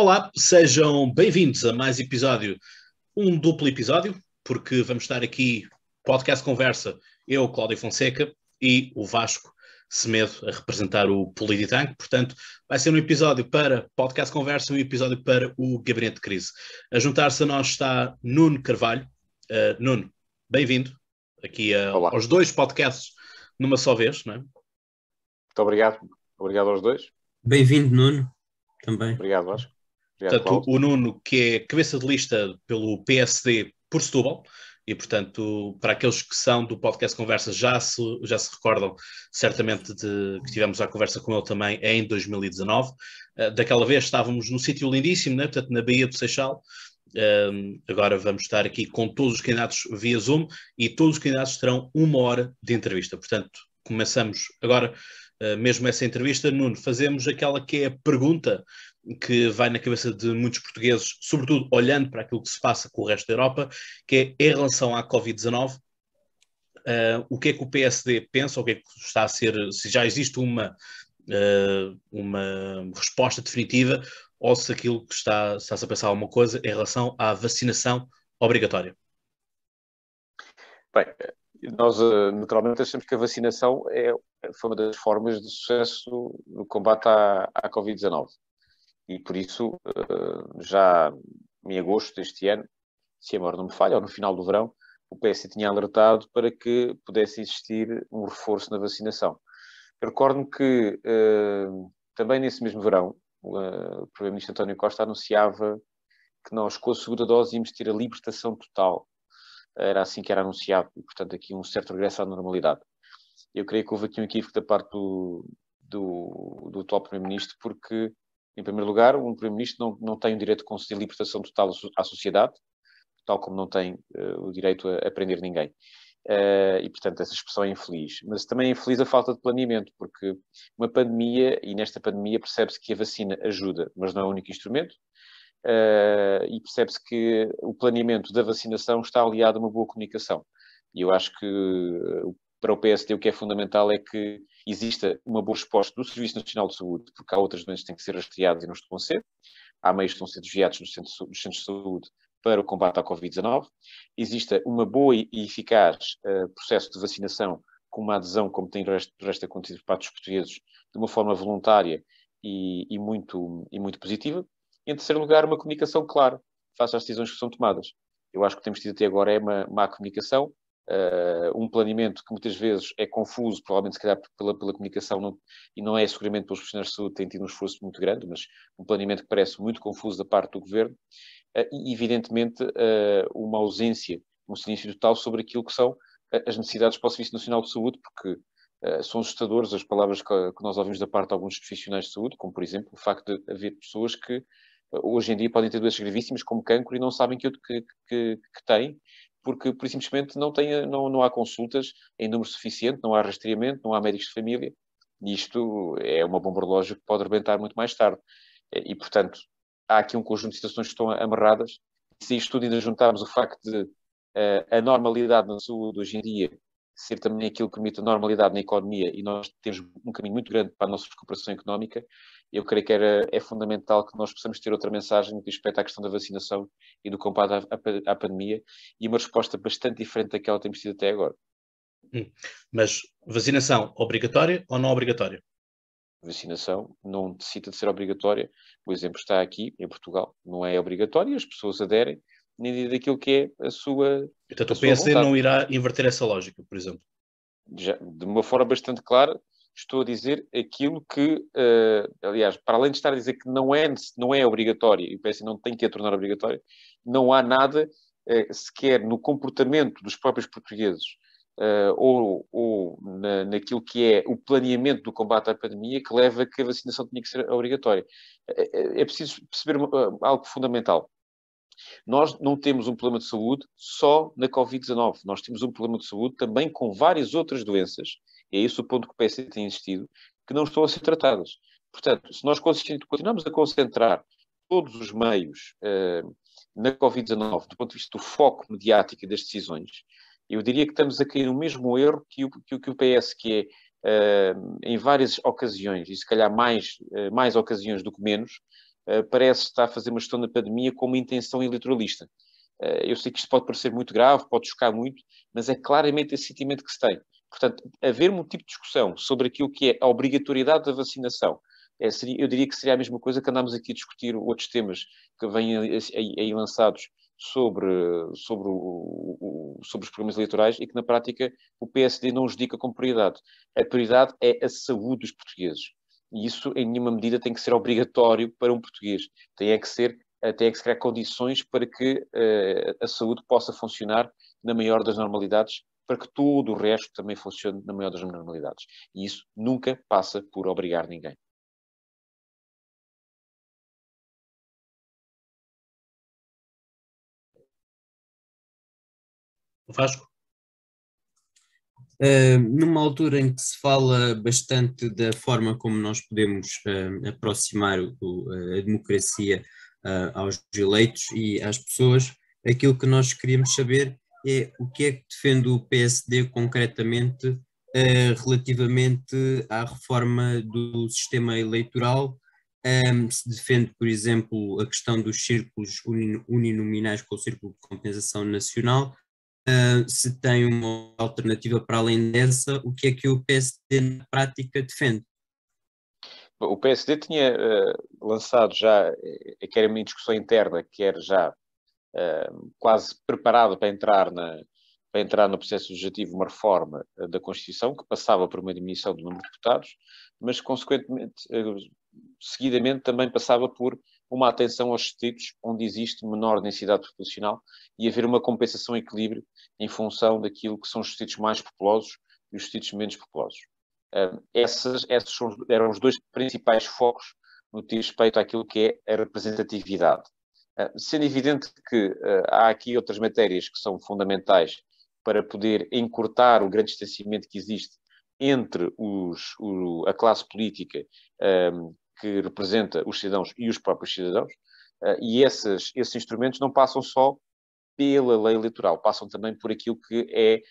Olá, sejam bem-vindos a mais episódio, um duplo episódio, porque vamos estar aqui, podcast conversa, eu, Cláudio Fonseca, e o Vasco Semedo a representar o Polititank. Portanto, vai ser um episódio para podcast conversa e um episódio para o Gabinete de Crise. A juntar-se a nós está Nuno Carvalho. Uh, Nuno, bem-vindo aqui a, aos dois podcasts numa só vez, não é? Muito obrigado. Obrigado aos dois. Bem-vindo, Nuno. Também. Obrigado, Vasco. Obrigado, portanto, o Nuno, que é cabeça de lista pelo PSD por Setúbal, e portanto, para aqueles que são do podcast Conversa, já se, já se recordam certamente de que tivemos a conversa com ele também em 2019. Uh, eh, daquela vez estávamos no sítio lindíssimo, né? portanto, na Baía do Seixal. Uh, agora vamos estar aqui com todos os candidatos via Zoom e todos os candidatos terão uma hora de entrevista. Portanto, começamos agora uh, mesmo essa entrevista. Nuno, fazemos aquela que é a pergunta que vai na cabeça de muitos portugueses, sobretudo olhando para aquilo que se passa com o resto da Europa, que é em relação à Covid-19, uh, eh, o que é que o PSD pensa, o que é que está a ser, se já existe uma, uh, uma resposta definitiva, ou se aquilo que está, está-se a pensar alguma coisa em relação à vacinação obrigatória. Bem, nós uh, naturalmente achamos que a vacinação é, foi uma das formas de sucesso no combate à, à Covid-19 e por isso, eh, já em agosto deste ano, se a memória não me falha, ou no final do verão, o PS tinha alertado para que pudesse existir um reforço na vacinação. Recordo-me que eh, também nesse mesmo verão, o Primeiro-Ministro António Costa anunciava que nós, com a segunda dose, íamos ter a libertação total. Era assim que era anunciado, e, portanto, aqui um certo regresso à normalidade. Eu creio que houve aqui um equívoco da parte do, do, do atual Primeiro-Ministro, porque em primeiro lugar, um Primeiro-Ministro não, não tem o direito de conceder libertação total à sociedade, tal como não tem uh, o direito a, a prender ninguém. Uh, e, portanto, essa expressão é infeliz. Mas também é infeliz a falta de planeamento, porque uma pandemia, e nesta pandemia percebe-se que a vacina ajuda, mas não é o único instrumento, uh, e percebe-se que o planeamento da vacinação está aliado a uma boa comunicação. E eu acho que para o PSD o que é fundamental é que exista uma boa resposta do Serviço Nacional de Saúde, porque há outras doenças que têm que ser rastreadas e não estão a ser. Há meios que estão a ser desviados nos centros, nos centros de saúde para o combate à Covid-19. Exista uma boa e eficaz uh, processo de vacinação com uma adesão, como tem o resto, resto acontecido por parte dos portugueses, de uma forma voluntária e, e, muito, e muito positiva. Em terceiro lugar, uma comunicação clara face às decisões que são tomadas. Eu acho que temos tido até agora é uma má comunicação, uh, um planeamento que muitas vezes é confuso, provavelmente se calhar pela, pela comunicação, não, e não é seguramente pelos profissionais de saúde, tem tido um esforço muito grande, mas um planeamento que parece muito confuso da parte do governo, uh, e evidentemente uh, uma ausência, um silêncio total sobre aquilo que são as necessidades para o Serviço Nacional de Saúde, porque são assustadoras as palavras que, que, nós ouvimos da parte de alguns profissionais de saúde, como por exemplo o facto de haver pessoas que hoje em dia podem ter doenças gravíssimas como cancro e não sabem que, que, que, que têm porque por simplesmente não, tem, não, não há consultas em número suficiente, não há rastreamento, não há médicos de família. E isto é uma bomba relógio que pode rebentar muito mais tarde. E, portanto, há aqui um conjunto de situações que estão amarradas. Se isto tudo ainda juntarmos o facto de uh, a normalidade na saúde hoje em dia ser também aquilo que permite a normalidade na economia e nós temos um caminho muito grande para a nossa recuperação económica, eu creio que era, é fundamental que nós possamos ter outra mensagem no que respeita à questão da vacinação e do combate à, à, pandemia e uma resposta bastante diferente daquela que temos tido até agora. Hum. Mas vacinação obrigatória ou não obrigatória? Vacinação não necessita de ser obrigatória. O exemplo está aqui, em Portugal. Não é obrigatória, as pessoas aderem nem daquilo que é a sua. Portanto, o PSD não irá inverter essa lógica, por exemplo. Já, de uma forma bastante clara, estou a dizer aquilo que, uh, aliás, para além de estar a dizer que não é, não é obrigatório, e o PS não tem que a tornar obrigatório, não há nada uh, sequer no comportamento dos próprios portugueses uh, ou, ou na, naquilo que é o planeamento do combate à pandemia que leva a que a vacinação tenha que ser obrigatória. É, é preciso perceber algo fundamental. Nós não temos um problema de saúde só na Covid-19, nós temos um problema de saúde também com várias outras doenças é esse o ponto que o PS tem insistido, que não estão a ser tratadas. Portanto, se nós continuamos a concentrar todos os meios uh, na Covid-19, do ponto de vista do foco mediático das decisões, eu diria que estamos a cair no mesmo erro que o, que, que o PS, que é, uh, em várias ocasiões, e se calhar mais, uh, mais ocasiões do que menos, parece estar a fazer uma gestão da pandemia com uma intenção eleitoralista. Uh, eu sei que isto pode parecer muito grave, pode chocar muito, mas é claramente esse sentimento que se tem. Portanto, haver um tipo de discussão sobre aquilo que é a obrigatoriedade da vacinação, é, seria, eu diria que seria a mesma coisa que andámos aqui a discutir outros temas que vêm aí, aí, lançados sobre, sobre, o, o, sobre os programas eleitorais e que, na prática, o PSD não os dedica como prioridade. A prioridade é a saúde dos portugueses. E isso, em nenhuma medida, tem que ser obrigatório para um português. Tem é que ser tem é que se criar condições para que uh, a saúde possa funcionar na maior das normalidades, para que todo o resto também funcione na maior das normalidades. E isso nunca passa por obrigar ninguém. Vasco? Uh, numa altura em que se fala bastante da forma como nós podemos uh, aproximar o, a democracia uh, aos eleitos e às pessoas, aquilo que nós queríamos saber é o que é que defende o PSD concretamente relativamente à reforma do sistema eleitoral. Um, se defende, por exemplo, a questão dos círculos uninominais com o Círculo de Compensação Nacional, Uh, se tem uma alternativa para além dessa, o que é que o PSD na prática defende? O PSD tinha uh, lançado já, eh, quer uma discussão interna, quer já uh, quase preparado para entrar, na, para entrar no processo legislativo uma reforma da Constituição, que passava por uma diminuição do número de deputados, mas, consequentemente, seguidamente também passava por uma atenção aos distritos onde existe menor densidade populacional e haver uma compensação equilíbrio em função daquilo que são os distritos mais populosos e os distritos menos populosos. Esses eram os dois principais focos no que diz respeito àquilo que é a representatividade. Sendo evidente que uh, há aqui outras matérias que são fundamentais para poder encurtar o grande distanciamento que existe entre os, o, a classe política um, que representa os cidadãos e os próprios cidadãos, uh, e esses, esses instrumentos não passam só pela lei eleitoral, passam também por aquilo que é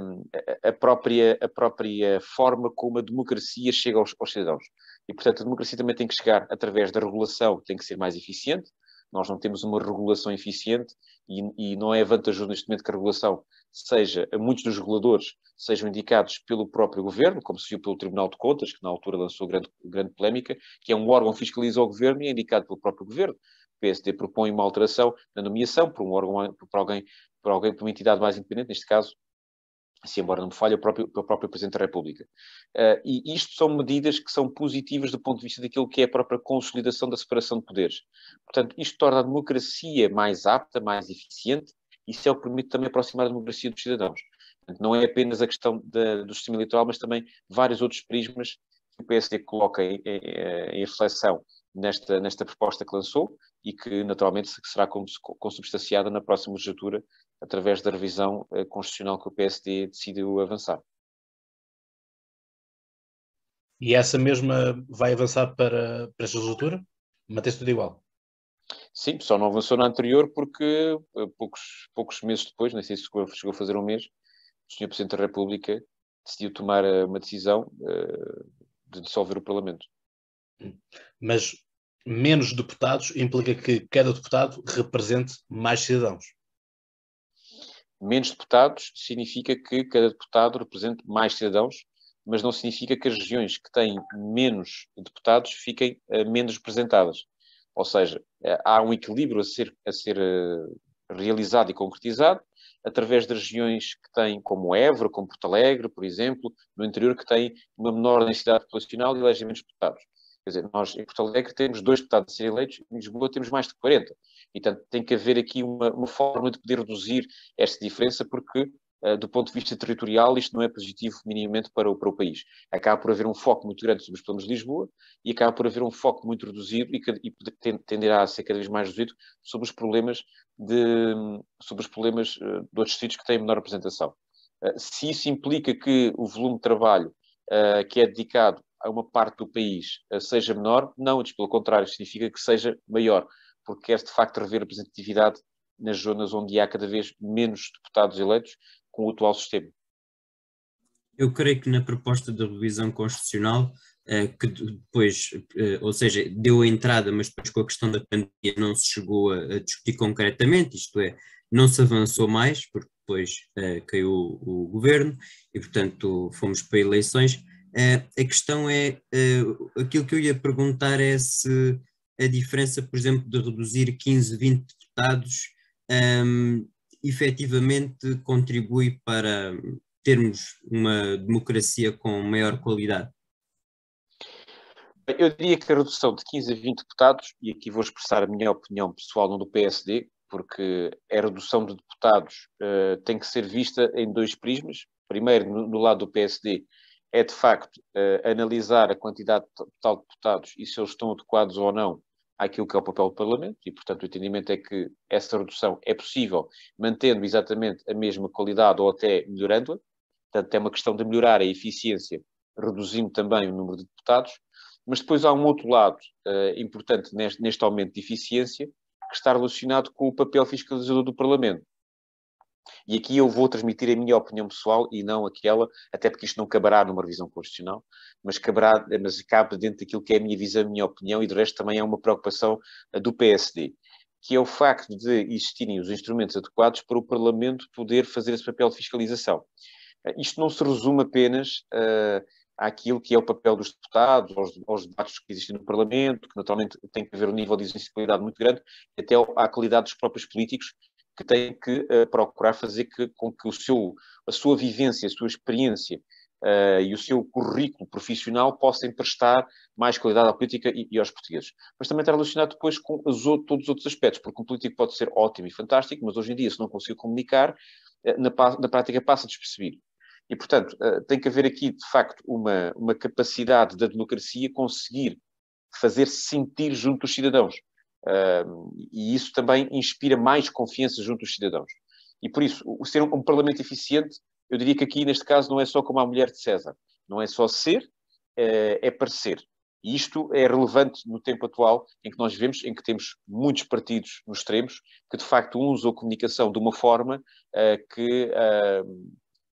um, a, própria, a própria forma como a democracia chega aos, aos, cidadãos. E, portanto, a democracia também tem que chegar através da regulação, tem que ser mais eficiente. Nós não temos uma regulação eficiente e, e não é vantajoso neste momento que a regulação seja, muitos dos reguladores sejam indicados pelo próprio governo, como se viu pelo Tribunal de Contas, que na altura lançou grande, grande polémica, que é um órgão que fiscaliza o governo e é indicado pelo próprio governo. O PSD propõe uma alteração na nomeação por um órgão, por alguém, por alguém, por uma entidade mais independente, neste caso, se embora não me falhe, o próprio, o próprio Presidente da República. Uh, e isto são medidas que são positivas do ponto de vista daquilo que é a própria consolidação da separação de poderes. Portanto, isto torna a democracia mais apta, mais eficiente, isso é o que permite também aproximar a democracia dos cidadãos. Portanto, não é apenas a questão da, do sistema eleitoral, mas também vários outros prismas que o PSD coloca em, em, em reflexão nesta, nesta proposta que lançou e que naturalmente será consubstanciada na próxima legislatura através da revisão eh, constitucional que o PSD decidiu avançar. E essa mesma vai avançar para, para esta legislatura? Mantém-se tudo igual? Sim, só não avançou na anterior porque eh, poucos, poucos meses depois, nem sei se chegou a fazer um mês, o Sr. Presidente da República decidiu tomar eh, uma decisão de dissolver o Parlamento. Mas menos deputados implica que cada deputado represente mais cidadãos. Menos deputados significa que cada deputado represente mais cidadãos, mas não significa que as regiões que têm menos deputados fiquem uh, menos representadas. Ou seja, uh, há um equilíbrio a ser, a ser uh, realizado e concretizado através das regiões que têm, como Évora, como Porto Alegre, por exemplo, no interior, que têm uma menor densidade populacional e elegem menos deputados. Quer dizer, nós em Porto Alegre temos dois deputados a serem eleitos, em Lisboa temos mais de 40. E, portanto, tem que haver aqui uma, uma forma de poder reduzir esta diferença, porque, do ponto de vista territorial, isto não é positivo minimamente para o, para o país. Acaba por haver um foco muito grande sobre os problemas de Lisboa e acaba por haver um foco muito reduzido e, e tenderá a ser cada vez mais reduzido sobre os problemas de, sobre os problemas uh, de outros sítios que têm menor representação. Uh, se isso implica que o volume de trabalho que é dedicado a uma parte do país eh, seja menor, não, antes pelo contrário, significa que seja maior, porque quer de facto rever a representatividade nas zonas onde há cada vez menos deputados eleitos com o atual sistema. Eu creio que na proposta da revisão constitucional que depois, ou seja, deu a entrada, mas depois com a questão da pandemia não se chegou a, discutir concretamente, isto é, não se avançou mais, porque depois caiu o, governo e, portanto, fomos para eleições. a questão é, aquilo que eu ia perguntar é se a diferença, por exemplo, de reduzir 15, 20 deputados um, efetivamente contribui para termos uma democracia com maior qualidade? Eu diria que a redução de 15 a 20 deputados, e aqui vou expressar a minha opinião pessoal, não do PSD, porque a redução de deputados uh, tem que ser vista em dois prismas. Primeiro, no, no lado do PSD, é de facto uh, analisar a quantidade total de deputados e se eles estão adequados ou não àquilo que é o papel do Parlamento, e portanto o entendimento é que essa redução é possível mantendo exatamente a mesma qualidade ou até melhorando-a. Portanto, é uma questão de melhorar a eficiência, reduzindo também o número de deputados. Mas depois há um outro lado uh, importante neste, neste aumento de eficiência, que está relacionado com o papel fiscalizador do Parlamento. E aqui eu vou transmitir a minha opinião pessoal e não aquela, até porque isto não caberá numa revisão constitucional, mas, caberá, mas cabe dentro daquilo que é a minha visão, a minha opinião, e de resto também é uma preocupação eh, do PSD, que é o facto de existirem os instrumentos adequados para o Parlamento poder fazer esse papel de fiscalização. Eh, isto não se resume apenas uh, àquilo que é o papel dos deputados, aos, aos, debates que existem no Parlamento, que naturalmente tem que haver um nível de sensibilidade muito grande, até à qualidade dos próprios políticos, que tem que uh, procurar fazer que, com que o seu, a sua vivência, a sua experiência uh, e o seu currículo profissional possam prestar mais qualidade à política e, e aos portugueses. Mas também está relacionado depois com todos os outros aspectos, porque um político pode ser ótimo e fantástico, mas hoje em dia, se não conseguir comunicar, uh, na, na prática passa despercebido. E, portanto, tem que haver aqui, de facto, uma, uma capacidade da democracia conseguir fazer-se sentir junto dos cidadãos. Uh, e isso também inspira mais confiança junto dos cidadãos. E por isso, o ser um, um, parlamento eficiente, eu diria que aqui, neste caso, não é só como a mulher de César. Não é só ser, uh, é parecer. E isto é relevante no tempo atual, em que nós vivemos, em que temos muitos partidos nos extremos, que de facto usam a comunicação de uma forma uh, que,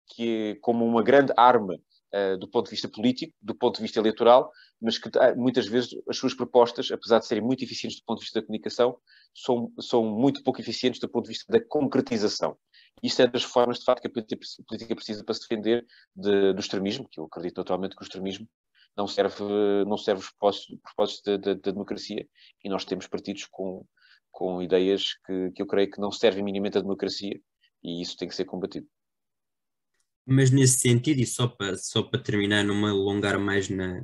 que, como uma grande arma uh, do ponto de vista político, do ponto de vista eleitoral, mas que ah, muitas vezes as suas propostas, apesar de serem muito eficientes do ponto de vista da comunicação, são, são muito pouco eficientes do ponto de vista da concretização. Isto é das formas, de facto, que a política precisa para se defender de, do extremismo, que eu acredito totalmente que o extremismo não serve, não serve os propósitos da, da, da democracia, e nós temos partidos com, com ideias que, que eu creio que não servem minimamente à democracia, e isso tem que ser combatido. Mas nesse sentido, e só para, só para terminar, não me alongar mais na,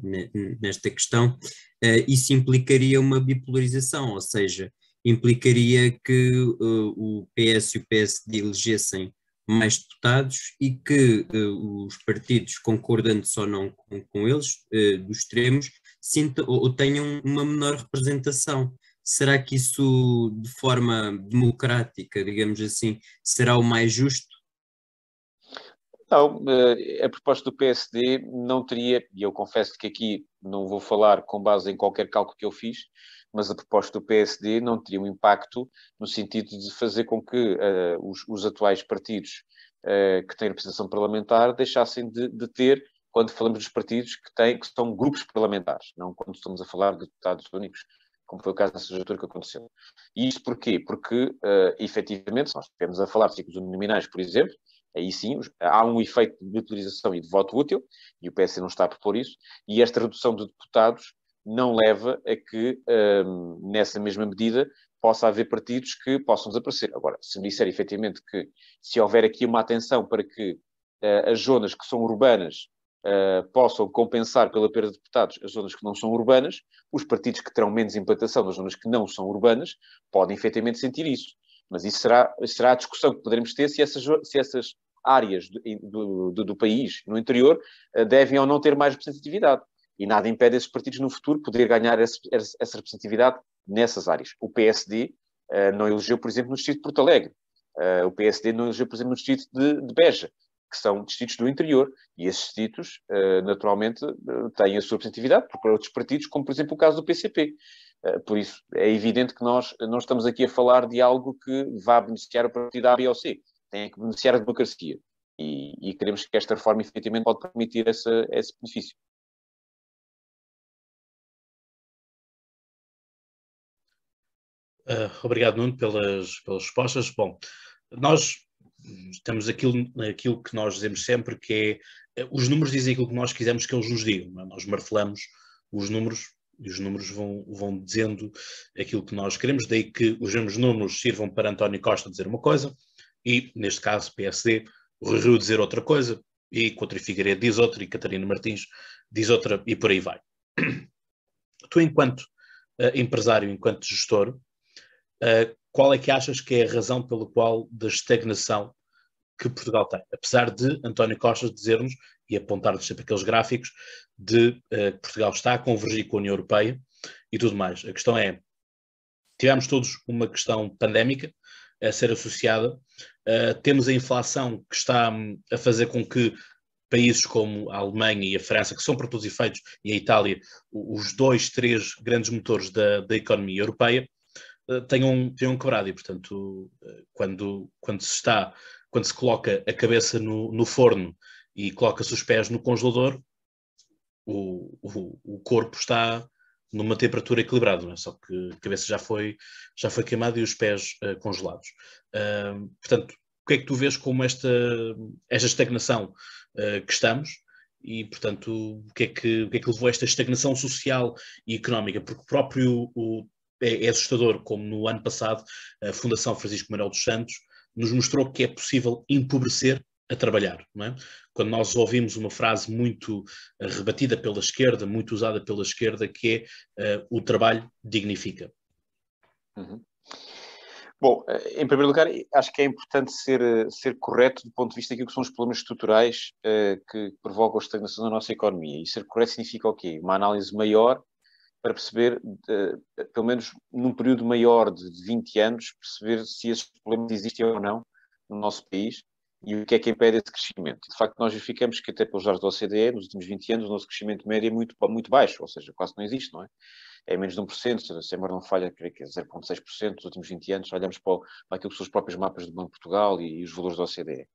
nesta questão, uh, isso implicaria uma bipolarização, ou seja, implicaria que uh, o PS e o PSD elegessem mais deputados e que uh, os partidos, concordantes ou não com, com eles, dos extremos, sinta, ou, ou tenham uma menor representação. Será que isso, de forma democrática, digamos assim, será o mais justo? Não, eh, a proposta do PSD não teria, e eu confesso que aqui não vou falar com base em qualquer cálculo que eu fiz, mas a proposta do PSD não teria um impacto no sentido de fazer com que uh, os, os, atuais partidos uh, que têm representação parlamentar deixassem de, de, ter, quando falamos dos partidos que, têm, que são grupos parlamentares, não quando estamos a falar de deputados únicos, como foi o caso da legislatura que aconteceu. E isso porquê? Porque, uh, efetivamente, se nós estivermos a falar de ciclos nominais, por exemplo, aí sim há um efeito de utilização e de voto útil, e o PS não está a propor isso, e esta redução de deputados não leva a que, um, nessa mesma medida, possa haver partidos que possam desaparecer. Agora, se me disser efetivamente que se houver aqui uma atenção para que uh, as zonas que são urbanas uh, possam compensar pela perda de deputados as zonas que não são urbanas, os partidos que terão menos implantação nas zonas que não são urbanas podem efetivamente sentir isso. Mas isso será, será a discussão que poderemos ter se essas, se essas áreas do, do, do país, no interior, eh, devem ou não ter mais representatividade. E nada impede esses partidos no futuro poder ganhar essa, representatividade nessas áreas. O PSD uh, eh, não elegeu, por exemplo, no distrito de Porto Alegre. Uh, o PSD não elegeu, por exemplo, no distrito de, de Beja, que são distritos do interior. E esses distritos, uh, naturalmente, têm a sua representatividade por outros partidos, como, por exemplo, o caso do PCP. Eh, por isso, é evidente que nós não estamos aqui a falar de algo que vá beneficiar o partido A, B ou C. Tem que beneficiar a democracia. E, e queremos que esta reforma, efetivamente, pode permitir essa, esse benefício. Uh, obrigado, Nuno, pelas, pelas respostas. Bom, nós estamos aquilo, aquilo que nós dizemos sempre, que é eh, os números dizem aquilo que nós quisermos que eles nos digam. É? Nós martelamos os números e os números vão, vão dizendo aquilo que nós queremos, daí que os mesmos números sirvam para António Costa dizer uma coisa e, neste caso, PSD, Rui Rio dizer outra coisa e Coutinho Figueiredo diz outra e Catarina Martins diz outra e por aí vai. Tu, enquanto uh, empresário, enquanto gestor, uh, qual é que achas que é a razão pela qual da estagnação que Portugal tem? Apesar de António Costa dizermos e apontar-nos sempre aqueles gráficos de uh, Portugal está a convergir com a União Europeia e tudo mais. A questão é, tivemos todos uma questão pandémica a ser associada, uh, temos a inflação que está um, a fazer com que países como a Alemanha e a França, que são para todos os efeitos, e a Itália, os dois, três grandes motores da, da economia europeia, uh, tenham, tenham quebrado. E, portanto, quando, quando se está, quando se coloca a cabeça no, no forno e coloca-se os pés no congelador, o, o, o corpo está numa temperatura equilibrada, é? só que a cabeça já foi, já foi queimada e os pés uh, congelados. Uh, portanto, o que é que tu vês como esta, esta estagnação uh, que estamos e, portanto, o que, é que, o que é que levou a esta estagnação social e económica? Porque próprio o, é, é assustador, como no ano passado a Fundação Francisco Manuel dos Santos nos mostrou que é possível empobrecer a trabalhar. É? Quando nós ouvimos uma frase muito uh, rebatida pela esquerda, muito usada pela esquerda, que é uh, o trabalho dignifica. Uhum. Bom, eh, em primeiro lugar, acho que é importante ser, ser correto do ponto de vista daquilo que são os problemas estruturais uh, que provocam a estagnação da nossa economia. E ser correto significa o quê? Uma análise maior para perceber, pelo menos num período maior de 20 anos, perceber se esses problemas existem ou não no nosso país e o que é que impede esse crescimento? De facto, nós verificamos que até pelos dados da OCDE, nos últimos 20 anos, o nosso crescimento médio é muito, muito baixo, ou seja, quase não existe, não é? É menos de 1%, se a memória não falha, creio que é 0,6% nos últimos 20 anos, olhamos para, para aquilo que são os próprios mapas do Banco de Portugal e, e os valores da OCDE.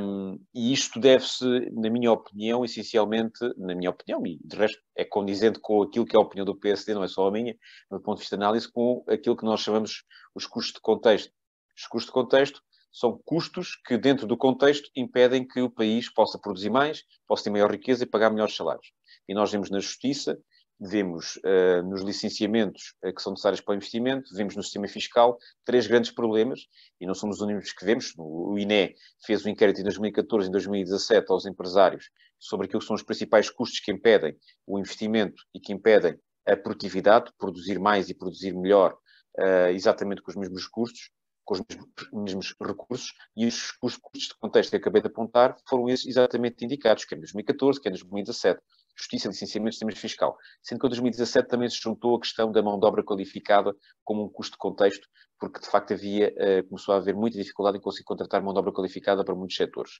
Um, e isto deve-se, na minha opinião, essencialmente, na minha opinião, e de resto é condizente com aquilo que é a opinião do PSD, não é só a minha, do ponto de vista de análise, com aquilo que nós chamamos os custos de contexto. Os custos de contexto são custos que, dentro do contexto, impedem que o país possa produzir mais, possa ter maior riqueza e pagar melhores salários. E nós vemos na justiça, vemos uh, nos licenciamentos uh, que são necessários para o investimento, vemos no sistema fiscal três grandes problemas, e não somos os únicos que vemos. O INE fez um inquérito em 2014 e 2017 aos empresários sobre aquilo que são os principais custos que impedem o investimento e que impedem a produtividade, produzir mais e produzir melhor, uh, exatamente com os mesmos custos com os mesmos, mesmos recursos, e os, os, custos de contexto que acabei de apontar foram esses exatamente indicados, que é em 2014, que é em 2017. Justiça, licenciamento, sistemas fiscal. Sendo que em 2017 também se juntou a questão da mão de obra qualificada como um custo de contexto, porque de facto havia, uh, começou a haver muita dificuldade em conseguir contratar mão de obra qualificada para muitos setores.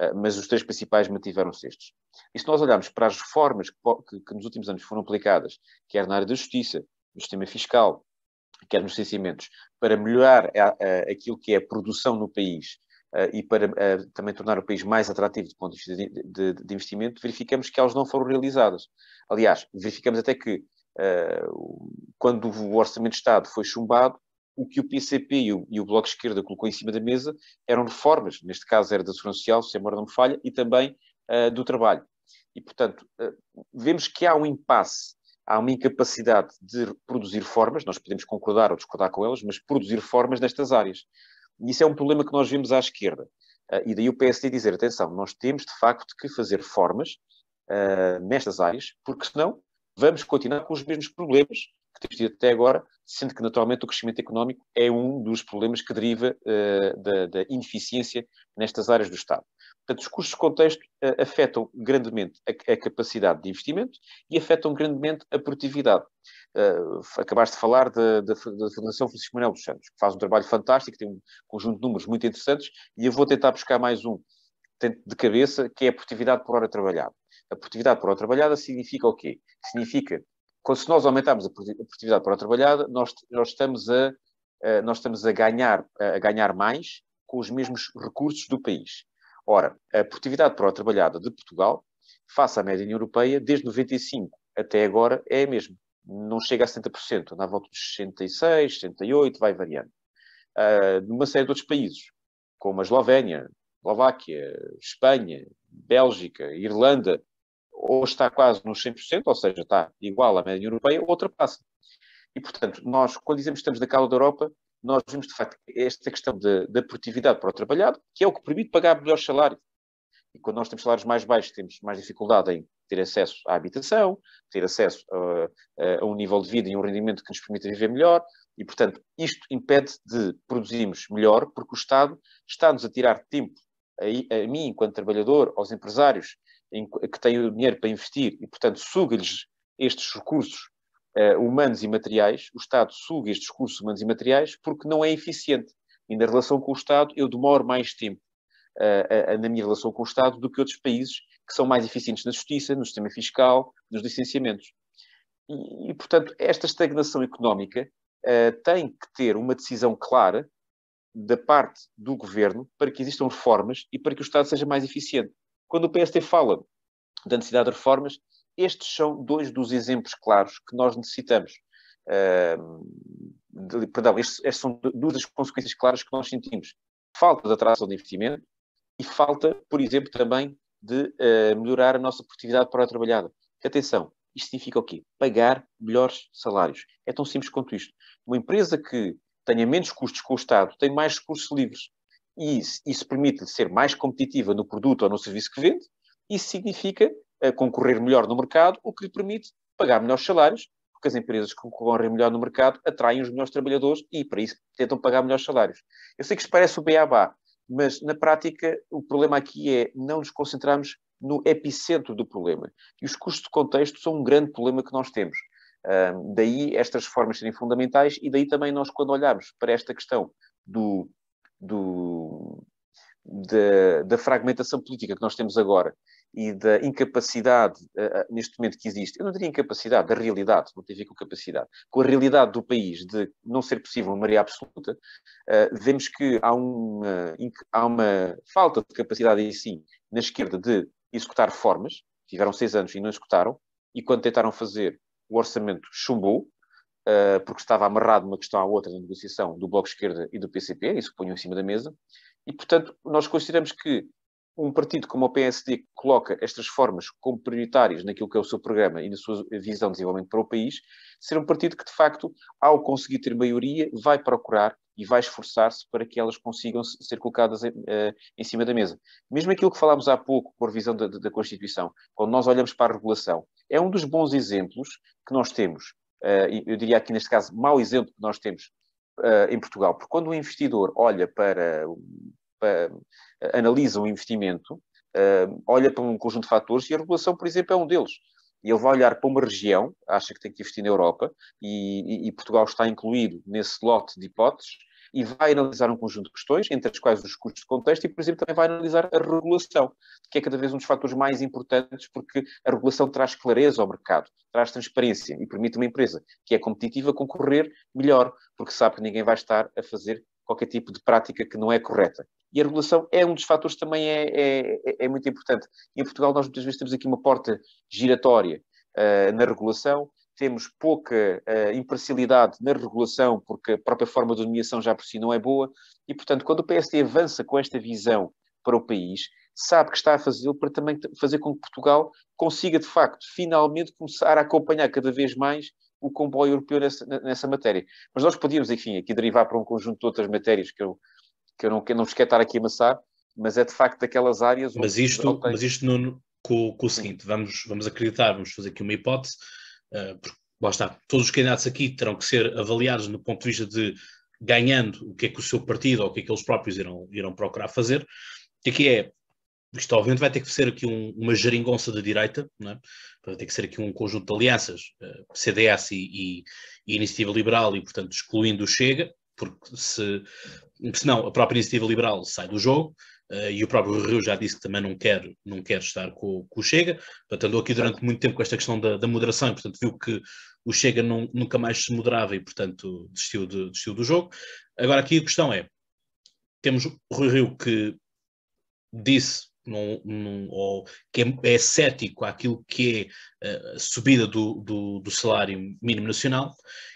Uh, mas os três principais mantiveram-se estes. E se nós olharmos para as reformas que, que, que nos últimos anos foram aplicadas, quer na área da justiça, no sistema fiscal, quer nos licenciamentos, para melhorar a, a, aquilo que é a produção no país uh, e para uh, também tornar o país mais atrativo do ponto de vista de, de, de, investimento, verificamos que elas não foram realizadas. Aliás, verificamos até que uh, quando o Orçamento de Estado foi chumbado, o que o PCP e o, e o, Bloco de Esquerda colocou em cima da mesa eram reformas, neste caso era da Segurança Social, se a memória não me falha, e também do trabalho. E, portanto, vemos que há um impasse há uma incapacidade de produzir formas, nós podemos concordar ou discordar com elas, mas produzir formas nestas áreas. E isso é um problema que nós vemos à esquerda. Uh, e daí o PSD dizer, atenção, nós temos de facto que fazer formas uh, nestas áreas, porque senão vamos continuar com os mesmos problemas que temos tido até agora, sendo que naturalmente o crescimento económico é um dos problemas que deriva uh, da, da, ineficiência nestas áreas do Estado. Portanto, os custos de contexto uh, afetam grandemente a, capacidade de investimento e afetam grandemente a produtividade. Uh, acabaste de falar da, da, da Fundação Francisco Manuel dos Santos, que faz um trabalho fantástico, tem um conjunto de números muito interessantes, e eu vou tentar buscar mais um de cabeça, que é a produtividade por hora trabalhada. A produtividade por hora trabalhada significa o quê? Significa se nós aumentarmos a produtividade por hora trabalhada, nós, nós, estamos a, nós estamos a ganhar, a ganhar mais com os mesmos recursos do país. Ora, a produtividade por hora trabalhada de Portugal, face à média europeia, desde 95 até agora, é a mesma. não chega a 70%, anda à volta dos 66, 68, vai variando. Uh, numa série de outros países, como a Eslovénia, Eslováquia, Espanha, Bélgica, Irlanda, ou está quase nos 100%, ou seja, está igual à média europeia, ou ultrapassa. E, portanto, nós, quando dizemos que estamos da cauda da Europa, nós vemos, de facto, esta questão da produtividade para o trabalhado, que é o que permite pagar melhores salários. E quando nós temos salários mais baixos, temos mais dificuldade em ter acesso à habitação, ter acesso a, a um nível de vida e um rendimento que nos permita viver melhor. E, portanto, isto impede de produzirmos melhor, porque o Estado está-nos a tirar tempo a, a, mim, enquanto trabalhador, aos empresários em, que têm o dinheiro para investir e, portanto, suga-lhes estes recursos uh, humanos e materiais. O Estado suga estes recursos humanos e materiais porque não é eficiente. E na relação com o Estado, eu demoro mais tempo uh, na minha relação com o Estado do que outros países que são mais eficientes na justiça, no sistema fiscal, nos licenciamentos. E, e portanto, esta estagnação económica uh, tem que ter uma decisão clara da parte do governo para que existam reformas e para que o Estado seja mais eficiente. Quando o PST fala da necessidade de reformas, estes são dois dos exemplos claros que nós necessitamos. Uh, de, perdão, estes, são duas das consequências claras que nós sentimos. Falta de atração de investimento e falta, por exemplo, também de uh, melhorar a nossa produtividade para a trabalhada. Atenção, isto significa o quê? Pagar melhores salários. É tão simples quanto isto. Uma empresa que tenha menos custos com o Estado tem mais recursos livres. E isso, isso permite-lhe ser mais competitiva no produto ou no serviço que vende. Isso significa concorrer melhor no mercado, o que lhe permite pagar melhores salários, porque as empresas que concorrem melhor no mercado atraem os melhores trabalhadores e, para isso, tentam pagar melhores salários. Eu sei que isto parece o beabá, mas na prática o problema aqui é não nos concentrarmos no epicentro do problema. E os custos de contexto são um grande problema que nós temos. Um, daí estas reformas serem fundamentais e daí também nós, quando olharmos para esta questão do, do, da, da, fragmentação política que nós temos agora e da incapacidade uh, neste momento que existe, eu não diria incapacidade, da realidade, não tem a ver com capacidade, com a realidade do país de não ser possível uma maioria absoluta, uh, vemos que há uma, há uma falta de capacidade em si na esquerda de executar reformas, tiveram seis anos e não executaram, e quando tentaram fazer o orçamento chumbou, uh, porque estava amarrado uma questão à outra na negociação do Bloco de Esquerda e do PCP, isso que ponham em cima da mesa, e, portanto, nós consideramos que um partido como o PSD que coloca estas formas como prioritárias naquilo que é o seu programa e na sua visão de desenvolvimento para o país, ser um partido que, de facto, ao conseguir ter maioria, vai procurar e vai esforçar-se para que elas consigam ser colocadas em, uh, em, cima da mesa. Mesmo aquilo que falámos há pouco, por visão da, da, Constituição, quando nós olhamos para a regulação, é um dos bons exemplos que nós temos, uh, eu diria aqui neste caso, mau exemplo que nós temos uh, em Portugal, porque quando o investidor olha para, para analisa um investimento, uh, olha para um conjunto de fatores e a regulação, por exemplo, é um deles. E ele vai olhar para uma região, acha que tem que investir na Europa, e, e, e Portugal está incluído nesse lote de hipóteses, e vai analisar um conjunto de questões, entre as quais os custos de contexto, e, por exemplo, também vai analisar a regulação, que é cada vez um dos fatores mais importantes, porque a regulação traz clareza ao mercado, traz transparência e permite uma empresa que é competitiva concorrer melhor, porque sabe que ninguém vai estar a fazer qualquer tipo de prática que não é correta. E a regulação é um dos fatores também é, é, é, é muito importante. Em Portugal nós muitas vezes temos aqui uma porta giratória uh, na regulação, temos pouca uh, imparcialidade na regulação, porque a própria forma de nomeação já por si não é boa, e, portanto, quando o PSD avança com esta visão para o país, sabe que está a fazê-lo para também fazer com que Portugal consiga, de facto, finalmente começar a acompanhar cada vez mais o comboio europeu nessa, nessa matéria. Mas nós podíamos, enfim, aqui derivar para um conjunto de outras matérias que eu, que eu não, que eu não vos quero estar aqui a amassar, mas é de facto daquelas áreas... Mas isto, mas isto no, com, com o seguinte, vamos, vamos acreditar, vamos fazer aqui uma hipótese, porque lá está, todos os candidatos aqui terão que ser avaliados no ponto de vista de ganhando o que é que o seu partido ou o que é que eles próprios irão, irão procurar fazer. E aqui é, isto obviamente vai ter que ser aqui um, uma geringonça da direita, é? vai ter que ser aqui um conjunto de alianças, uh, CDS e, e, e, Iniciativa Liberal, e portanto excluindo o Chega, porque se, se não, a própria Iniciativa Liberal sai do jogo, Uh, e o próprio Rio já disse que também não quer, não quer estar com, com o Chega, portanto andou aqui durante muito tempo com esta questão da, da moderação e portanto viu que o Chega não, nunca mais se moderava e portanto desistiu, de, desistiu do jogo. Agora aqui a questão é, temos o Rui Rio que disse num, num, ou que é, é cético àquilo que é eh, a subida do, do, do, salário mínimo nacional,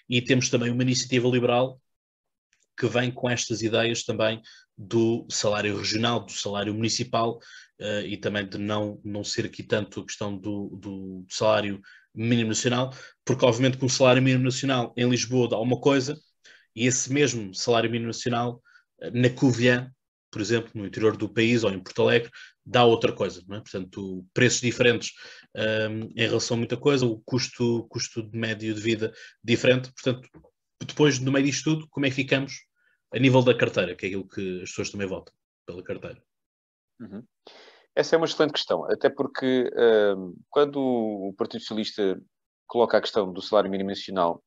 e temos também uma iniciativa liberal que vem com estas ideias também do salário regional, do salário municipal, uh, e também de não, não ser aqui tanto a questão do, do salário mínimo nacional, porque obviamente que o salário mínimo nacional em Lisboa dá uma coisa, e esse mesmo salário mínimo nacional eh, na Covilhã por exemplo, no interior do país ou em Porto Alegre, dá outra coisa, é? Portanto, preços diferentes um, em relação a muita coisa, o custo, custo de médio de vida diferente. Portanto, depois, no meio disto tudo, como é que ficamos a nível da carteira, que é aquilo que as pessoas também votam pela carteira? Uhum. Essa é uma excelente questão, até porque um, quando o Partido Socialista coloca a questão do salário mínimo nacional,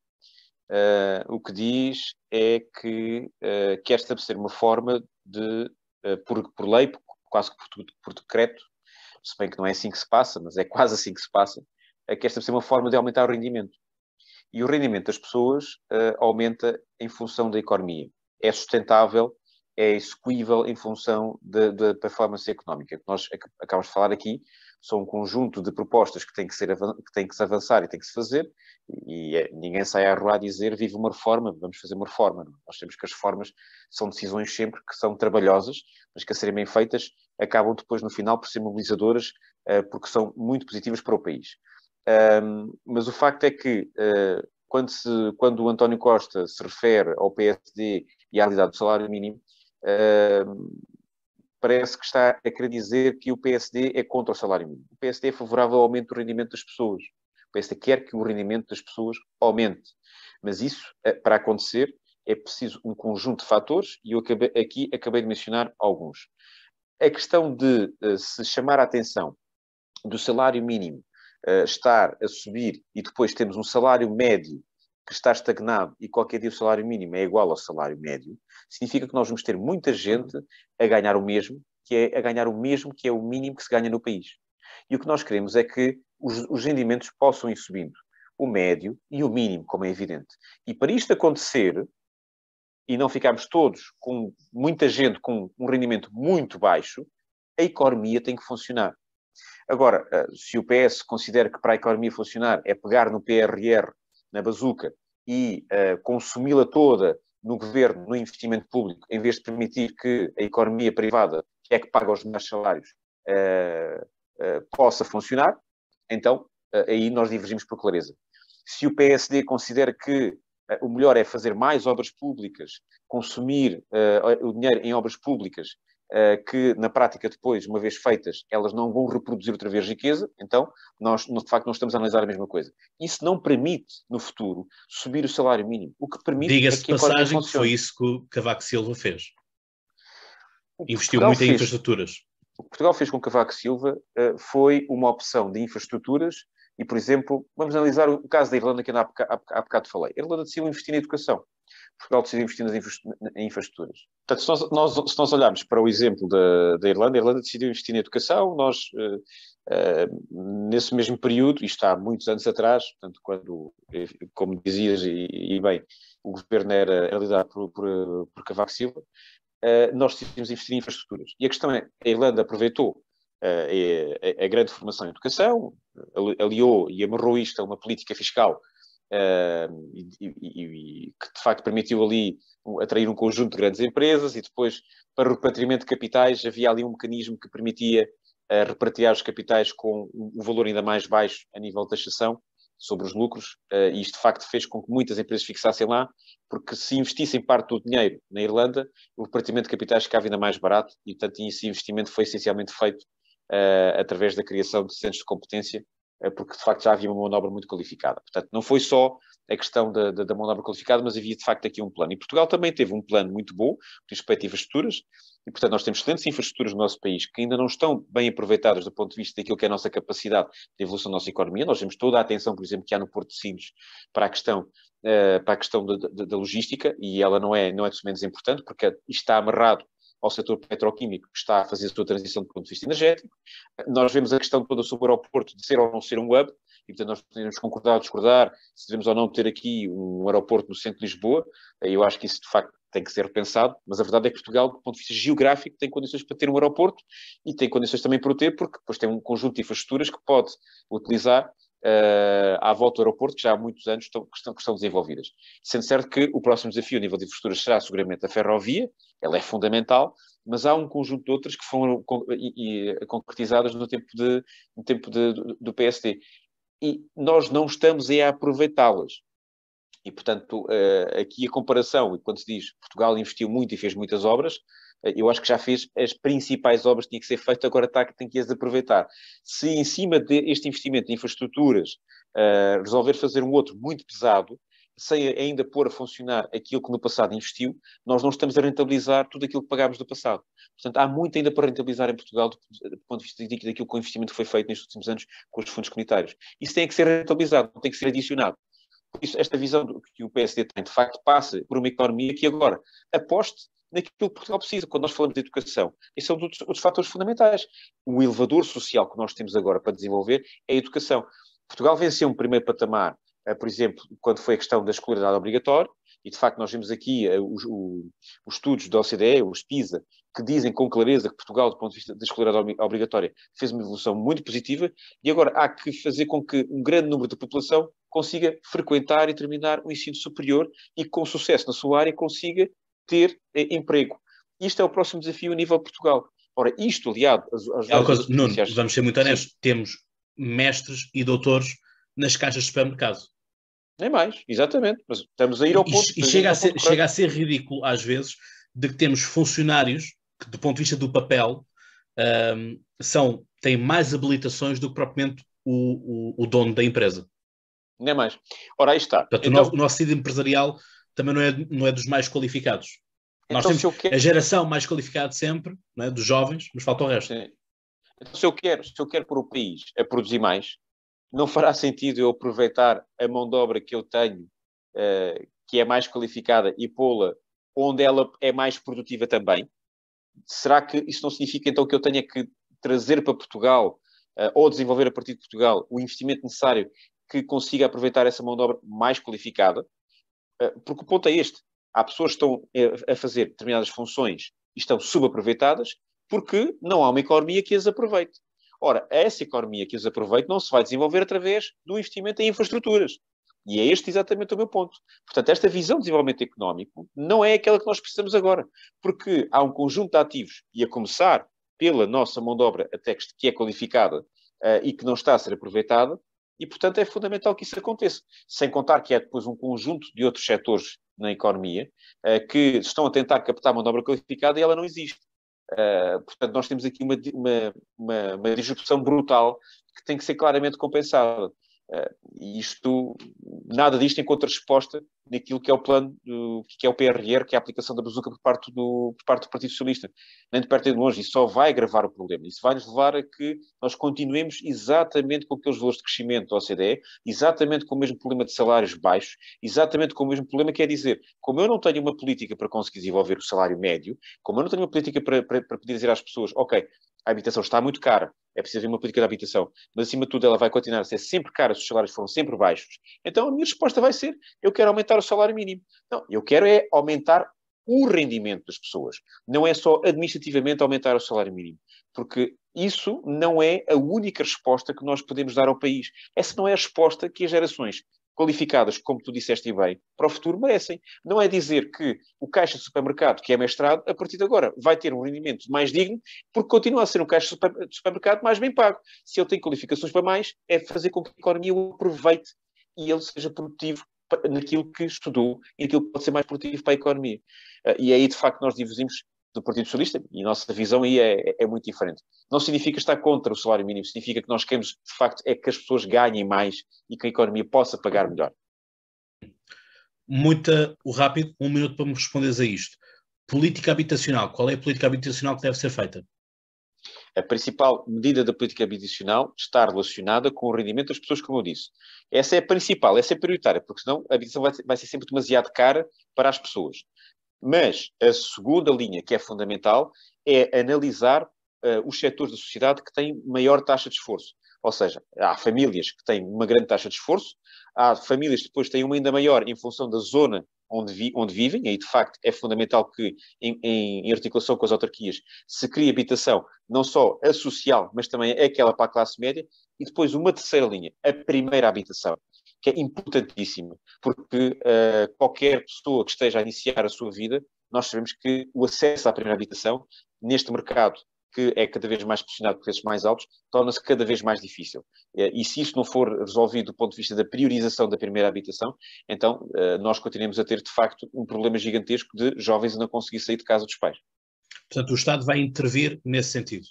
uh, o que diz é que uh, quer estabelecer uma forma de, uh, por, por lei, quase que por, por, decreto, se bem que não é assim que se passa, mas é quase assim que se passa, é que esta ser uma forma de aumentar o rendimento. E o rendimento das pessoas uh, aumenta em função da economia. É sustentável, é execuível em função da performance económica. Que nós acabamos de falar aqui são um conjunto de propostas que tem que, ser, que tem que se avançar e tem que se fazer, e é, ninguém sai à rua a dizer vive uma reforma, vamos fazer uma reforma. Não? Nós temos que as reformas são decisões sempre que são trabalhosas, mas que a serem bem feitas acabam depois no final por ser mobilizadoras, uh, porque são muito positivas para o país. Um, mas o facto é que uh, quando, se, quando o António Costa se refere ao PSD e à realidade do salário mínimo, uh, parece que está a querer dizer que o PSD é contra o salário mínimo. O PSD é favorável ao aumento do rendimento das pessoas. O PSD quer que o rendimento das pessoas aumente. Mas isso, eh, para acontecer, é preciso um conjunto de fatores e eu acabei, aqui acabei de mencionar alguns. A questão de uh, se chamar a atenção do salário mínimo uh, estar a subir e depois temos um salário médio que está estagnado e qualquer dia o salário mínimo é igual ao salário médio, significa que nós vamos ter muita gente a ganhar o mesmo, que é a ganhar o mesmo que é o mínimo que se ganha no país. E o que nós queremos é que os, os rendimentos possam ir subindo, o médio e o mínimo, como é evidente. E para isto acontecer, e não ficarmos todos com muita gente com um rendimento muito baixo, a economia tem que funcionar. Agora, eh, se o PS considera que para a economia funcionar é pegar no PRR na bazuca e uh, consumi-la toda no governo, no investimento público, em vez de permitir que a economia privada, que é que paga os melhores salários, uh, uh, possa funcionar, então aí nós divergimos por clareza. Se o PSD considera que o melhor é fazer mais obras públicas, consumir o dinheiro em obras públicas que na prática depois, uma vez feitas, elas não vão reproduzir outra vez riqueza, então nós de facto não estamos a analisar a mesma coisa. Isso não permite, no futuro, subir o salário mínimo. O que permite Diga-se é que passagem que foi isso que o Cavaco Silva fez. Investiu muito fez, em infraestruturas. O que Portugal fez com Cavaco Silva uh, foi uma opção de infraestruturas e, por exemplo, vamos analisar o caso da Irlanda que ainda há, há, há bocado falei. A Irlanda decidiu investir na educação. Portugal decidiu investir em infraestruturas. Portanto, se nós, nós, se nós olharmos para o exemplo da, da, Irlanda, a Irlanda decidiu investir na educação, nós, uh, uh, nesse mesmo período, isto há muitos anos atrás, portanto, quando, como dizias, e, e bem, o governo era, era liderado por, por, por Cavaco Silva, uh, nós decidimos investir em infraestruturas. E a questão é, a Irlanda aproveitou a, a, a grande formação em educação, aliou e amarrou isto a uma política fiscal uh, e, e, e, que de facto permitiu ali atrair um conjunto de grandes empresas e depois para o repatriamento de capitais havia ali um mecanismo que permitia uh, repatriar os capitais com um valor ainda mais baixo a nível de taxação sobre os lucros uh, e isto de facto fez com que muitas empresas fixassem lá porque se investissem parte do dinheiro na Irlanda o repatriamento de capitais ficava ainda mais barato e portanto esse investimento foi essencialmente feito uh, através da criação de centros de competência porque de facto já havia uma mão de obra muito qualificada. Portanto, não foi só a questão da, da, da mão de obra qualificada, mas havia de facto aqui um plano. E Portugal também teve um plano muito bom, respeito a infraestruturas, e portanto nós temos excelentes infraestruturas no nosso país que ainda não estão bem aproveitadas do ponto de vista daquilo que é a nossa capacidade de evolução da nossa economia. Nós temos toda a atenção, por exemplo, que há no Porto de Sines para a questão, uh, para a questão da, da, da, logística, e ela não é, não é de menos importante, porque está amarrado ao setor petroquímico que está a fazer a sua transição do ponto de vista energético. Nós vemos a questão toda sobre o aeroporto de ser ou não ser um hub, e portanto nós podemos concordar ou discordar se devemos ou não ter aqui um aeroporto no centro de Lisboa. Eu acho que isso de facto tem que ser repensado, mas a verdade é que Portugal, do ponto de vista geográfico, tem condições para ter um aeroporto e tem condições também para o ter, porque depois tem um conjunto de infraestruturas que pode utilizar uh, à volta do aeroporto, que já há muitos anos estão, que, estão, que estão desenvolvidas. Sendo certo que o próximo desafio a nível de infraestruturas será seguramente a ferrovia, ela é fundamental, mas há um conjunto de outras que foram e, e, concretizadas no tempo, de, no tempo de, do, do PSD. E nós não estamos a aproveitá-las. E, portanto, uh, aqui a comparação, e quando se diz Portugal investiu muito e fez muitas obras, eu acho que já fez as principais obras que tinha que ser feito, agora está, tem que as aproveitar. Se em cima deste investimento em infraestruturas uh, resolver fazer um outro muito pesado, sem ainda pôr a funcionar aquilo que no passado investiu, nós não estamos a rentabilizar tudo aquilo que pagámos do passado. Portanto, há muito ainda para rentabilizar em Portugal do, ponto de vista daquilo que o investimento que foi feito nestes últimos anos com os fundos comunitários. Isso tem que ser rentabilizado, tem que ser adicionado. Por isso, esta visão que o PSD tem, de facto, passa por uma economia que agora aposte naquilo que Portugal precisa. Quando nós falamos de educação, esse é um dos, fatores fundamentais. O elevador social que nós temos agora para desenvolver é a educação. Portugal venceu um primeiro patamar, uh, por exemplo, quando foi a questão da escolaridade obrigatória, e de facto nós vemos aqui uh, os, os, estudos da OCDE, os PISA, que dizem com clareza que Portugal, do ponto de vista da escolaridade obrigatória, fez uma evolução muito positiva, e agora há que fazer com que um grande número da população consiga frequentar e terminar o ensino superior e, com sucesso na sua área, consiga ter eh, emprego. Isto é o próximo desafio a nível de Portugal. Ora, isto aliado às, às é coisa, Nuno, vamos ser muito honestos, Sim. temos mestres e doutores nas caixas de supermercado. Nem mais, exatamente. Mas estamos a ir ao ponto. E, e chega, a ser, chega a ser ridículo, às vezes, de que temos funcionários que, do ponto de vista do papel, um, são, têm mais habilitações do que propriamente o, o, o dono da empresa. Nem mais. Ora, aí está. Portanto, então, o, nosso, o nosso tecido empresarial também não é, não é dos mais qualificados. Então, Nós temos quero... a geração mais qualificada sempre, é? dos jovens, mas falta o resto. Sim. Então, se eu quero, se eu quero pôr o país a produzir mais, não fará sentido eu aproveitar a mão de obra que eu tenho, uh, que é mais qualificada, e pô-la onde ela é mais produtiva também? Será que isso não significa então que eu tenha que trazer para Portugal uh, ou desenvolver a partir de Portugal o investimento necessário que consiga aproveitar essa mão de obra mais qualificada, porque o ponto é este. Há pessoas que estão eh, a fazer determinadas funções e estão subaproveitadas porque não há uma economia que as aproveite. Ora, essa economia que as aproveite não se vai desenvolver através do investimento em infraestruturas. E é este exatamente o meu ponto. Portanto, esta visão de desenvolvimento económico não é aquela que nós precisamos agora, porque há um conjunto de ativos, e a começar pela nossa mão de obra até que é qualificada uh, e que não está a ser aproveitada, e, portanto, é fundamental que isso aconteça. Sem contar que é depois um conjunto de outros setores na economia uh, que estão a tentar captar mão de obra qualificada e ela não existe. Uh, portanto, nós temos aqui uma, uma, uma, uma disrupção brutal que tem que ser claramente compensada. Uh, e isto, nada disto encontra resposta naquilo que é o plano, do, que é o PRR, que é a aplicação da bazuca por parte do, por parte do Partido Socialista. Nem de perto nem de longe. Isso só vai agravar o problema. Isso vai nos levar a que nós continuemos exatamente com aqueles valores de crescimento da OCDE, exatamente com o mesmo problema de salários baixos, exatamente com o mesmo problema que é dizer, como eu não tenho uma política para conseguir desenvolver o salário médio, como eu não tenho uma política para, para, para poder dizer às pessoas, ok, a habitação está muito cara, é preciso uma política de habitação, mas acima de tudo ela vai continuar a ser sempre cara se os salários foram sempre baixos. Então a minha resposta vai ser: eu quero aumentar o salário mínimo. Não, eu quero é aumentar o rendimento das pessoas. Não é só administrativamente aumentar o salário mínimo, porque isso não é a única resposta que nós podemos dar ao país. Essa não é a resposta que as gerações qualificadas, como tu disseste bem, para o futuro merecem. Não é dizer que o caixa de supermercado, que é mestrado, a partir de agora vai ter um rendimento mais digno, porque continua a ser um caixa de supermercado mais bem pago. Se ele tem qualificações para mais, é fazer com que a economia o aproveite e ele seja produtivo naquilo que estudou e naquilo que pode ser mais produtivo para a economia. Ah, e aí, de facto, nós divergimos do Partido Socialista, e a nossa visão aí é, é, muito diferente. Não significa estar contra o salário mínimo, significa que nós queremos, de facto, é que as pessoas ganhem mais e que a economia possa pagar melhor. Muita, o rápido, um minuto para me responderes a isto. Política habitacional, qual é a política habitacional que deve ser feita? A principal medida da política habitacional está relacionada com o rendimento das pessoas, como eu disse. Essa é a principal, essa é a prioritária, porque senão a habitação vai, vai ser sempre demasiado cara para as pessoas. Mas a segunda linha, que é fundamental, é analisar uh, os setores da sociedade que têm maior taxa de esforço. Ou seja, há famílias que têm uma grande taxa de esforço, há famílias que depois têm uma ainda maior em função da zona onde, vi, onde vivem, e aí de facto é fundamental que, em, em, articulação com as autarquias, se crie habitação, não só a social, mas também aquela para a classe média, e depois uma terceira linha, a primeira habitação, que é importantíssima, porque uh, qualquer pessoa que esteja a iniciar a sua vida, nós sabemos que o acesso à primeira habitação, neste mercado que é cada vez mais pressionado por preços mais altos, torna-se cada vez mais difícil. Eh, e se isso não for resolvido do ponto de vista da priorização da primeira habitação, então eh, nós continuamos a ter, de facto, um problema gigantesco de jovens não conseguir sair de casa dos pais. Portanto, o Estado vai intervir nesse sentido.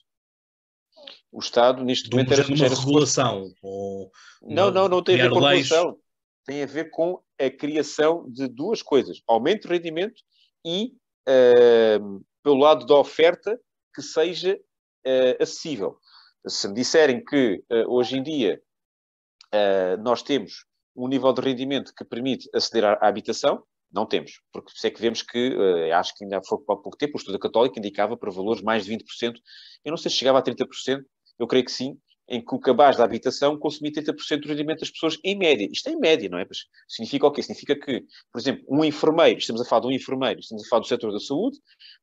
O Estado, neste Do momento, era uma regulação. Ou não, não, não tem a ver com regulação. Tem a ver com a criação de duas coisas: aumento de rendimento e, uh, pelo lado da oferta, que seja uh, acessível. Se me disserem que uh, hoje em dia uh, nós temos um nível de rendimento que permite aceder à, à habitação, não temos, porque se é que vemos que, acho que ainda foi há pouco tempo, o estudo católico indicava para valores mais de 20%, eu não sei se chegava a 30%, eu creio que sim, em que o cabaz da habitação consumia 30% do rendimento das pessoas em média. Isto é em média, não é? Mas significa o quê? Significa que, por exemplo, um enfermeiro, estamos a falar de um enfermeiro, estamos a falar do setor da saúde,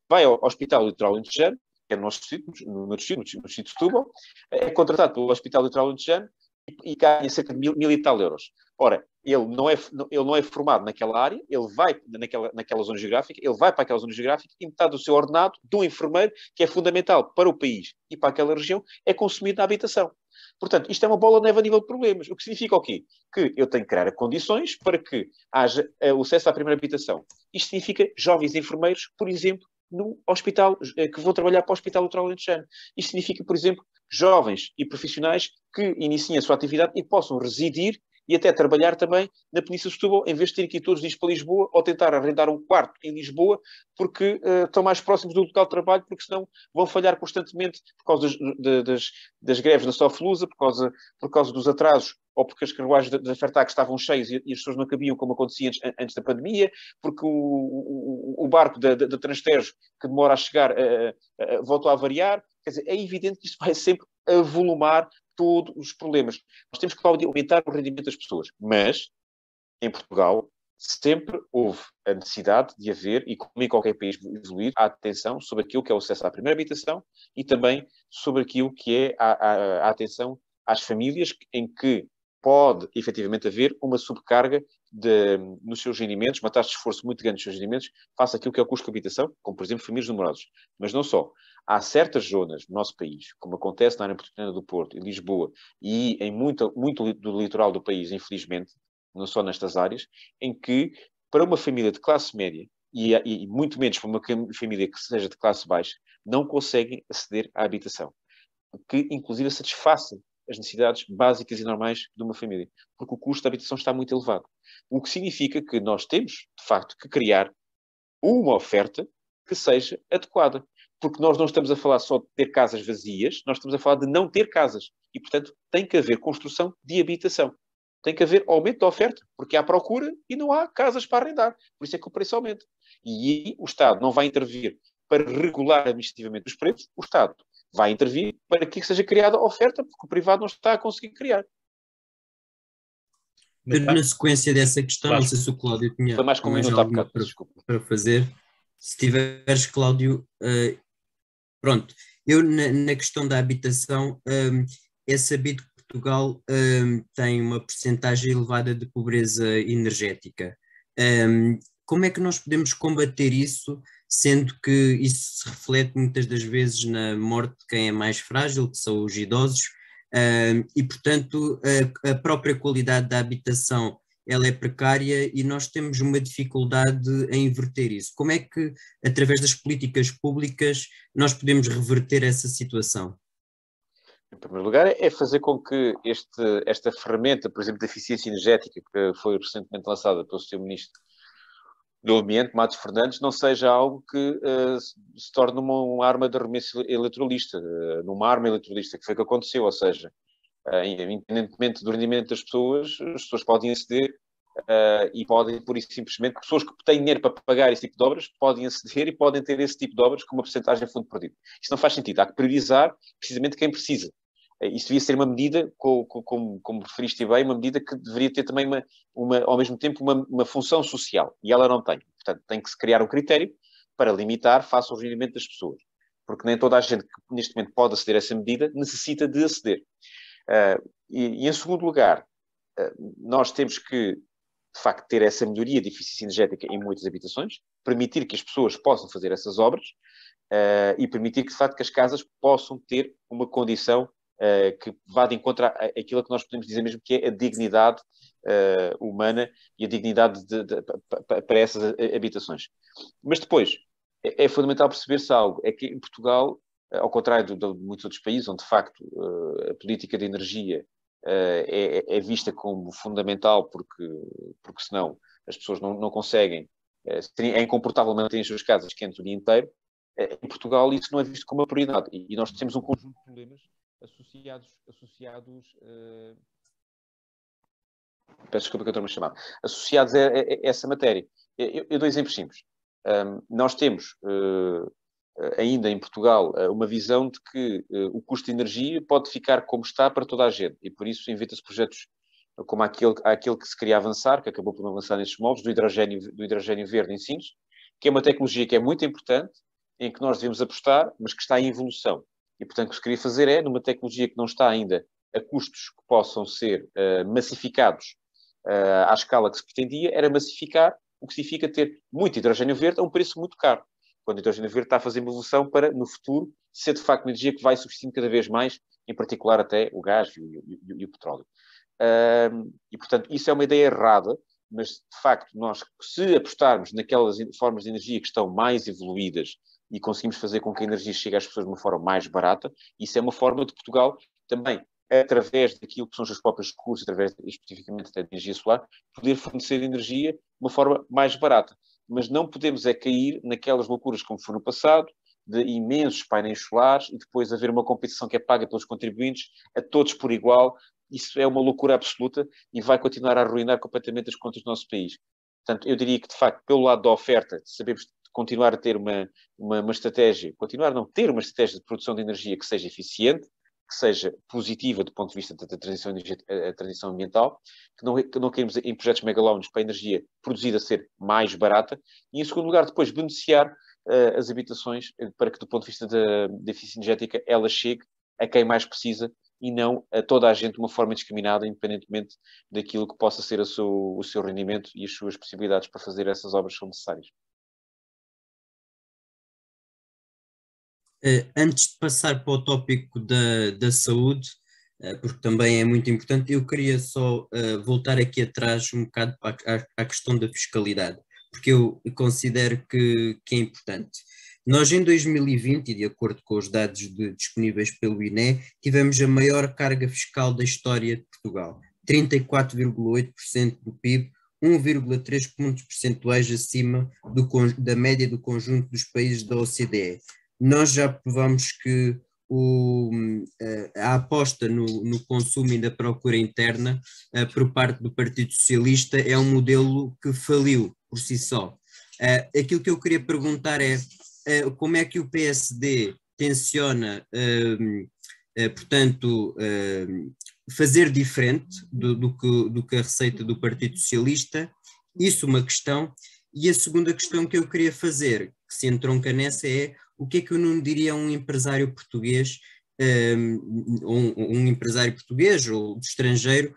vai ao Hospital Litoral Lentejano, que é no nosso distrito, no meu distrito, no distrito de Setúbal, é contratado pelo Hospital Litoral Lentejano e, e ganha cerca de mil, mil e tal euros. Ora, ele não, é, ele não é formado naquela área, ele vai naquela, naquela zona geográfica, ele vai para aquela zona geográfica e metade do seu ordenado, do enfermeiro, que é fundamental para o país e para aquela região, é consumido na habitação. Portanto, isto é uma bola de neve a nível de problemas. O que significa o quê? Que eu tenho que criar condições para que haja eh, o acesso à primeira habitação. Isto significa jovens enfermeiros, por exemplo, no hospital, eh, que vão trabalhar para o Hospital Litoral Alentejano. Isto significa, por exemplo, jovens e profissionais que iniciem a sua atividade e possam residir e até trabalhar também na Península de Setúbal, em vez de terem que ir todos os dias para Lisboa ou tentar arrendar um quarto em Lisboa, porque uh, estão mais próximos do local de trabalho, porque senão vão falhar constantemente por causa das, das, das greves na Soflusa, por causa, por causa dos atrasos ou porque as carruagens da Fertag estavam cheias e, as pessoas não cabiam como acontecia antes, antes da pandemia, porque o, o, o barco da, da, Transtejo, que demora a chegar, uh, uh, voltou a variar. Quer dizer, é evidente que isto vai sempre avolumar todos os problemas. Nós temos que aumentar o rendimento das pessoas, mas em Portugal sempre houve a necessidade de haver, e como em qualquer país evoluído, a atenção sobre aquilo que é o acesso à primeira habitação e também sobre aquilo que é a, a, a atenção às famílias em que pode efetivamente haver uma subcarga de, nos seus rendimentos, uma taxa de esforço muito grande nos seus rendimentos, face àquilo que é o custo de habitação, como por exemplo famílias numerosas. Mas não só. Há certas zonas no nosso país, como acontece na área metropolitana do Porto, em Lisboa e em muito, muito do litoral do país, infelizmente, não só nestas áreas, em que para uma família de classe média e, e muito menos para uma família que seja de classe baixa, não conseguem aceder à habitação, que inclusive satisfaça as necessidades básicas e normais de uma família, porque o custo da habitação está muito elevado. O que significa que nós temos, de facto, que criar uma oferta que seja adequada. Porque nós não estamos a falar só de ter casas vazias, nós estamos a falar de não ter casas. E, portanto, tem que haver construção de habitação. Tem que haver aumento da oferta, porque há procura e não há casas para arrendar. Por isso é que o preço aumenta. E aí o Estado não vai intervir para regular administrativamente os preços, o Estado vai intervir para que seja criada oferta, porque o privado não está a conseguir criar. Na sequência dessa questão, claro. não sei se o Cláudio tinha Foi mais, mais alguma para, para, fazer. Se tiveres, Cláudio, uh, pronto. Eu, na, na, questão da habitação, um, ehm, é sabido que Portugal um, ehm, tem uma percentagem elevada de pobreza energética. Um, ehm, como é que nós podemos combater isso sendo que isso se reflete muitas das vezes na morte de quem é mais frágil, que são os idosos, e portanto a, própria qualidade da habitação ela é precária e nós temos uma dificuldade em inverter isso. Como é que, através das políticas públicas, nós podemos reverter essa situação? Em primeiro lugar, é fazer com que este, esta ferramenta, por exemplo, de eficiência energética, que foi recentemente lançada pelo Sr. Ministro do ambiente, Matos Fernandes, não seja algo que uh, se torne uma, uma, arma de arremesso eleitoralista, uh, numa arma eleitoralista, que foi o que aconteceu, ou seja, uh, independentemente do rendimento das pessoas, as pessoas podem aceder e podem, por isso simplesmente, pessoas que têm dinheiro para pagar esse tipo de obras, podem aceder e podem ter esse tipo de obras com uma porcentagem de fundo perdido. Isto não faz sentido, há que priorizar precisamente quem precisa. Isso devia ser uma medida, como, como, como referiste bem, uma medida que deveria ter também, uma, uma ao mesmo tempo, uma, uma, função social. E ela não tem. Portanto, tem que se criar um critério para limitar face ao rendimento das pessoas. Porque nem toda a gente que neste momento pode aceder a essa medida necessita de aceder. Uh, e, e, em segundo lugar, uh, nós temos que, de facto, ter essa melhoria de eficiência energética em muitas habitações, permitir que as pessoas possam fazer essas obras uh, e permitir que, de facto, que as casas possam ter uma condição uh, que vá de encontro àquilo que nós podemos dizer mesmo que é a dignidade uh, humana e a dignidade de, de, de, para essas habitações. Mas depois, é, é fundamental perceber-se algo, é que em Portugal, ao contrário de, de, muitos outros países, onde de facto a política de energia é, é, vista como fundamental, porque, porque senão as pessoas não, não conseguem, é incomportável manter as suas casas quentes o dia inteiro, em Portugal isso não é visto como uma prioridade. E nós temos um conjunto de problemas associados, associados uh... peço desculpa que eu estou-me a chamar, associados a, a, a essa matéria. Eu, eu, dou exemplos simples. Um, nós temos uh, ainda em Portugal uh, uma visão de que o custo de energia pode ficar como está para toda a gente e por isso inventa-se projetos como aquele, aquele que se queria avançar, que acabou por não avançar nestes moldes, do hidrogênio, do hidrogênio verde em Sines, que é uma tecnologia que é muito importante, em que nós devemos apostar, mas que está em evolução. E, portanto, o que se queria fazer é, numa tecnologia que não está ainda a custos que possam ser uh, massificados uh, à escala que se pretendia, era massificar, o que significa ter muito hidrogênio verde a um preço muito caro. Quando o hidrogênio verde está a fazer uma evolução para, no futuro, ser de facto uma energia que vai substituindo cada vez mais, em particular até o gás e o, e, e o petróleo. Uh, e, portanto, isso é uma ideia errada, mas de facto, nós, se apostarmos naquelas formas de energia que estão mais evoluídas e conseguimos fazer com que a energia chegue às pessoas de uma forma mais barata. Isso é uma forma de Portugal também, através daquilo que são os seus próprios recursos, através especificamente da energia solar, poder fornecer energia de uma forma mais barata. Mas não podemos é cair naquelas loucuras como foi no passado, de imensos painéis solares e depois haver uma competição que é paga pelos contribuintes, a todos por igual. Isso é uma loucura absoluta e vai continuar a arruinar completamente as contas do nosso país. Portanto, eu diria que, de facto, pelo lado da oferta, sabemos continuar a ter uma, uma, uma, estratégia, continuar a não ter uma estratégia de produção de energia que seja eficiente, que seja positiva do ponto de vista da transição, a transição ambiental, que não, que não queremos em projetos megalónicos para a energia produzida ser mais barata, e em segundo lugar, depois beneficiar uh, as habitações eh, para que, do ponto de vista da, da eficiência energética, ela chegue a quem mais precisa e não a toda a gente de uma forma discriminada, independentemente daquilo que possa ser seu, o seu rendimento e as suas possibilidades para fazer essas obras são necessárias. Antes de passar para o tópico da, da saúde, uh, porque também é muito importante, eu queria só uh, voltar aqui atrás um bocado à, à, questão da fiscalidade, porque eu considero que, que é importante. Nós, em 2020, e de acordo com os dados de, disponíveis pelo INE, tivemos a maior carga fiscal da história de Portugal, 34,8% do PIB, 1,3 pontos percentuais acima do, da média do conjunto dos países da OCDE nós já provamos que o, eh, a aposta no, no, consumo e na procura interna uh, por parte do Partido Socialista é um modelo que faliu por si só. Uh, aquilo que eu queria perguntar é uh, como é que o PSD tenciona, portanto, fazer diferente do, do, que, do que a receita do Partido Socialista? Isso uma questão. E a segunda questão que eu queria fazer, que se entronca nessa, é o que é que eu não diria a um empresário português, um, um, um empresário português ou estrangeiro,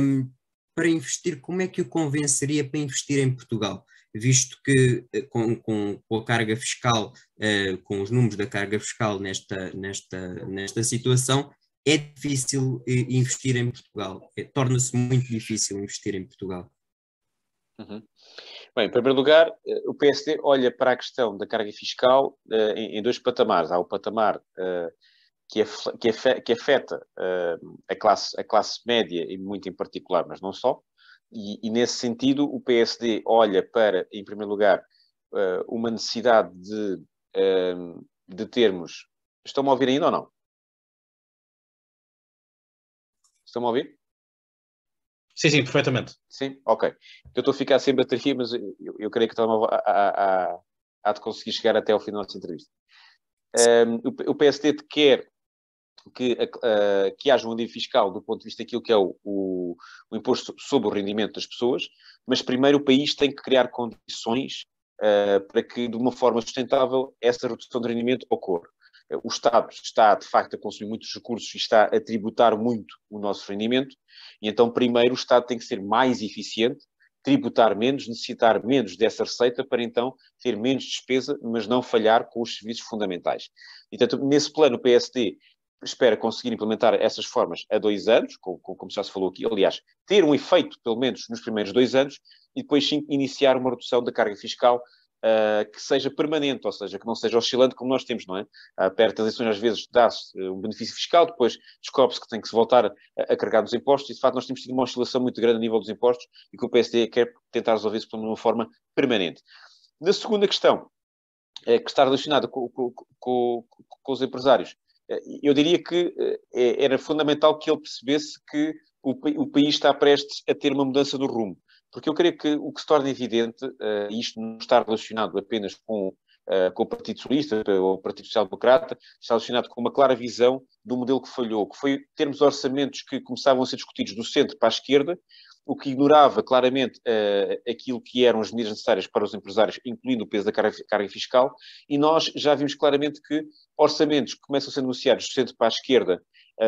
um, para investir, como é que o convenceria para investir em Portugal? Visto que eh, com, com, com a carga fiscal, uh, com os números da carga fiscal nesta, nesta, nesta situação, é difícil eh, investir em Portugal. É, Torna-se muito difícil investir em Portugal. Uhum. Bem, em primeiro lugar, eh, o PSD olha para a questão da carga fiscal uh, em, em, dois patamares. Há o patamar uh, que, que, que, afeta uh, a, classe, a classe média, e muito em particular, mas não só, e, e nesse sentido o PSD olha para, em primeiro lugar, uma necessidade de, de termos. Estão-me a ouvir ainda ou não? Estão-me a ouvir? Sim, sim, perfeitamente. Sim, ok. Eu estou a ficar sem bateria, mas eu, eu creio que estava a, a, a, de conseguir chegar até ao fim da nossa entrevista. Um, o, o PSD quer que, uh, que haja um alívio fiscal do ponto de vista daquilo que é o, o, o, imposto sobre o rendimento das pessoas, mas primeiro o país tem que criar condições uh, para que, de uma forma sustentável, essa redução de rendimento ocorra. O Estado está, de facto, a consumir muitos recursos e está a tributar muito o nosso rendimento, e então, primeiro, o Estado tem que ser mais eficiente, tributar menos, necessitar menos dessa receita para então ter menos despesa, mas não falhar com os serviços fundamentais. Portanto, nesse plano, o PSD espera conseguir implementar essas formas a dois anos, como, como já se falou aqui, aliás, ter um efeito, pelo menos, nos primeiros dois anos, e depois sim iniciar uma redução da carga fiscal uh, que seja permanente, ou seja, que não seja oscilante como nós temos, não é? Uh, perto das eleições, às vezes, dá-se uh, um benefício fiscal, depois descobre-se que tem que se voltar a, a, carregar nos impostos, e de facto nós temos tido uma oscilação muito grande a nível dos impostos e que o PSD quer tentar resolver isso de uma forma permanente. Na segunda questão, que está relacionada com, com, com, com os empresários, eu diria que é, era fundamental que ele percebesse que o, país está prestes a ter uma mudança do rumo. Porque eu creio que o que se torna evidente, uh, isto não está relacionado apenas com, uh, com o Partido Socialista ou o Partido Social Democrata, está relacionado com uma clara visão do modelo que falhou, que foi termos orçamentos que começavam a ser discutidos do centro para a esquerda, o que ignorava claramente uh, aquilo que eram as medidas necessárias para os empresários, incluindo o peso da carga, carga, fiscal, e nós já vimos claramente que orçamentos que começam a ser negociados do centro para a esquerda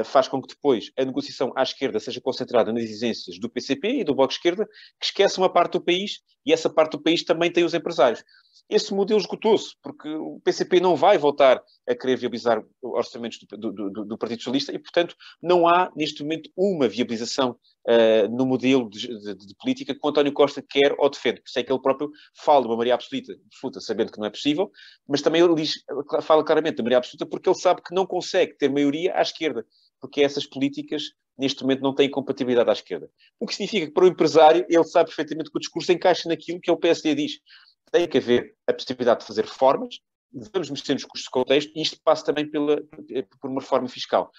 faz com que depois a negociação à esquerda seja concentrada nas exigências do PCP e do Bloco Esquerda, que esquece uma parte do país, e essa parte do país também tem os empresários esse modelo esgotou-se, porque o PCP não vai voltar a querer viabilizar orçamentos do, do, do, do Partido Socialista e, portanto, não há neste momento uma viabilização uh, no modelo de, de, de, política que o António Costa quer ou defende. Por isso é que ele próprio fala de uma maioria absoluta, absoluta, sabendo que não é possível, mas também ele fala claramente da maioria absoluta porque ele sabe que não consegue ter maioria à esquerda, porque essas políticas neste momento não têm compatibilidade à esquerda. O que significa que para o empresário ele sabe perfeitamente que o discurso encaixa naquilo que o PSD diz tem que haver a possibilidade de fazer reformas, devemos mexer nos custos de contexto e isto passa também pela, por uma reforma fiscal.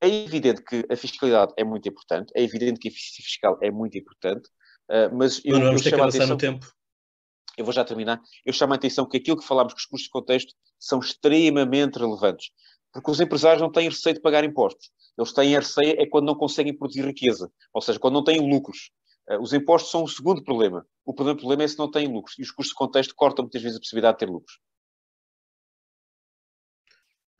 É evidente que a fiscalidade é muito importante, é evidente que a eficiência fiscal é muito importante, uh, mas eu, não vamos ter que avançar no tempo. Eu vou já terminar. Eu chamo a atenção que aquilo que falámos com os custos de contexto são extremamente relevantes, porque os empresários não têm receio de pagar impostos. Eles têm a receia é quando não conseguem produzir riqueza, ou seja, quando não têm lucros. Uh, os impostos são o segundo problema. O primeiro problema é se não tem lucros. E os custos de contexto cortam muitas vezes a possibilidade de ter lucros.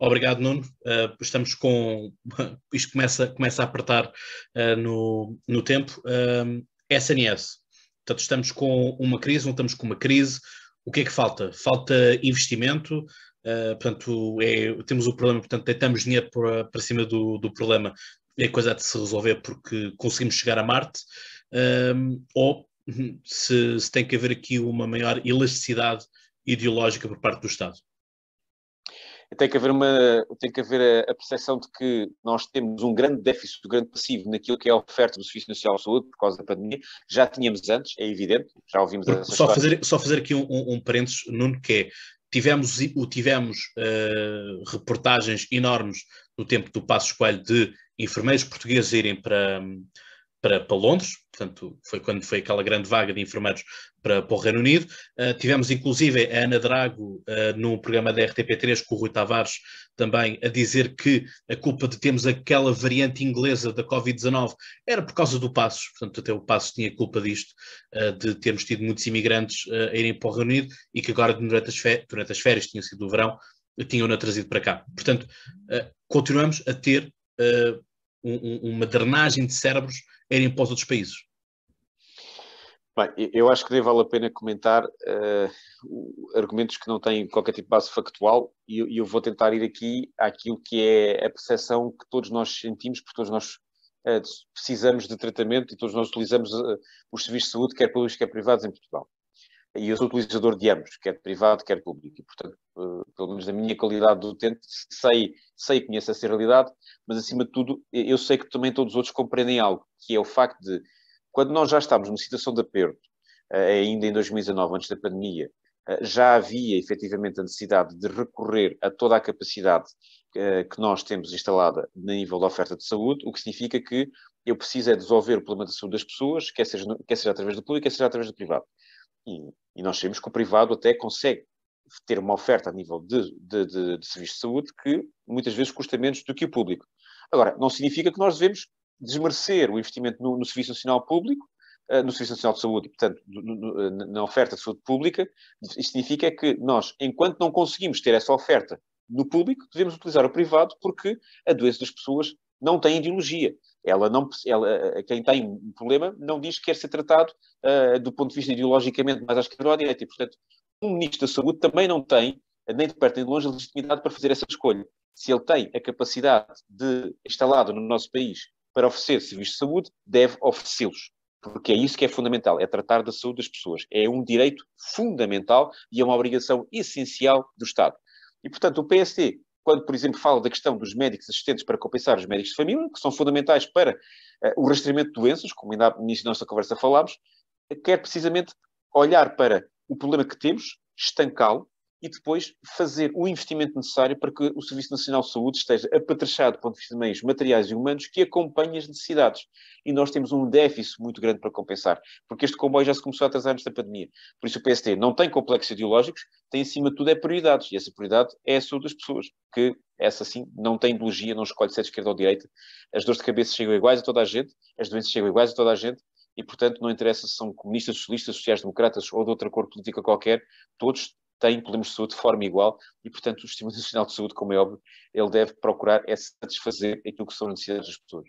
Obrigado, Nuno. Uh, estamos com. Isto começa, começa a apertar uh, no, no tempo. Uh, SNS. Portanto, estamos com uma crise, não estamos com uma crise. O que é que falta? Falta investimento. Portanto, é, temos o problema, portanto, deitamos dinheiro para, para cima do, do problema. É coisa de se resolver porque conseguimos chegar a Marte. Ou se, se tem que haver aqui uma maior elasticidade ideológica por parte do Estado? tem que haver uma tem que haver a, a, percepção de que nós temos um grande déficit, um grande passivo naquilo que é a oferta do Serviço Nacional de Saúde por causa da pandemia. Já tínhamos antes, é evidente, já ouvimos só fazer Só fazer aqui um, um, um parênteses, Nuno, que é tivemos, tivemos uh, reportagens enormes no tempo do Passo Escolho de enfermeiros portugueses irem para, para, para, Londres, portanto, foi quando foi aquela grande vaga de enfermeiros para, para o Reino Unido. Uh, tivemos, inclusive, a Ana Drago, uh, no programa da RTP3, com o Rui Tavares, também a dizer que a culpa de termos aquela variante inglesa da Covid-19 era por causa do Passos, portanto, até o Passos tinha culpa disto, uh, de termos tido muitos imigrantes a irem para o Reino Unido e que agora, durante as, férias, durante as férias, tinha sido o verão, tinham-na trazido para cá. Portanto, continuamos a ter um, uma drenagem de cérebros irem para os outros países? Bem, eu acho que nem vale a pena comentar uh, argumentos que não têm qualquer tipo de base factual e eu, eu, vou tentar ir aqui àquilo que é a percepção que todos nós sentimos, porque todos nós uh, precisamos de tratamento e todos nós utilizamos uh, os serviços de saúde, quer públicos, quer privados, em Portugal. E eu sou utilizador de ambos, quer privado, quer público. E, portanto, pelo menos na minha qualidade de utente, sei, sei e conheço essa realidade, mas acima de tudo, eu sei que também todos os outros compreendem algo, que é o facto de, quando nós já estamos numa situação de aperto, eh, ainda em 2019, antes da pandemia, eh, já havia efetivamente a necessidade de recorrer a toda a capacidade eh, que nós temos instalada no nível da oferta de saúde, o que significa que eu preciso é resolver o problema da saúde das pessoas, quer seja, quer seja através do público, quer seja através do privado. E, e nós sabemos que o privado até consegue ter uma oferta a nível de, de, de, de serviços de saúde que muitas vezes custa menos do que o público. Agora, não significa que nós devemos desmerecer o investimento no, no Serviço Nacional Público, uh, no Serviço Nacional de Saúde, portanto, no, na oferta de saúde pública. Isto significa que nós, enquanto não conseguimos ter essa oferta no público, devemos utilizar o privado porque a doença das pessoas não tem ideologia. Ela não, ela, eh, quem tem um problema não diz que quer ser tratado uh, do ponto de vista ideologicamente mais à esquerda ou à direita. E, portanto, um ministro da Saúde também não tem, nem de perto nem de longe, a legitimidade para fazer essa escolha. Se ele tem a capacidade de, instalado no nosso país, para oferecer serviços de saúde, deve oferecê-los. Porque é isso que é fundamental, é tratar da saúde das pessoas. É um direito fundamental e é uma obrigação essencial do Estado. E, portanto, o PSD quando, por exemplo, fala da questão dos médicos assistentes para compensar os médicos de família, que são fundamentais para uh, o rastreamento de doenças, como ainda no início da nossa conversa falámos, quer precisamente olhar para o problema que temos, estancá-lo e depois fazer o investimento necessário para que o Serviço Nacional de Saúde esteja apetrechado do ponto de vista de meios materiais e humanos que acompanhem as necessidades. E nós temos um déficit muito grande para compensar, porque este comboio já se começou a atrasar antes da pandemia. Por isso o PST não tem complexos ideológicos, tem acima de tudo é prioridades, e essa prioridade é a saúde das pessoas, que essa sim não tem ideologia, não escolhe ser de esquerda ou de direita. As dores de cabeça chegam iguais a toda a gente, as doenças chegam iguais a toda a gente, e, portanto, não interessa se são comunistas, socialistas, sociais-democratas ou de outra cor política qualquer, todos têm problemas de saúde de forma igual e, portanto, o Sistema Nacional de Saúde, como é óbvio, ele deve procurar é satisfazer aquilo que são as necessidades das pessoas.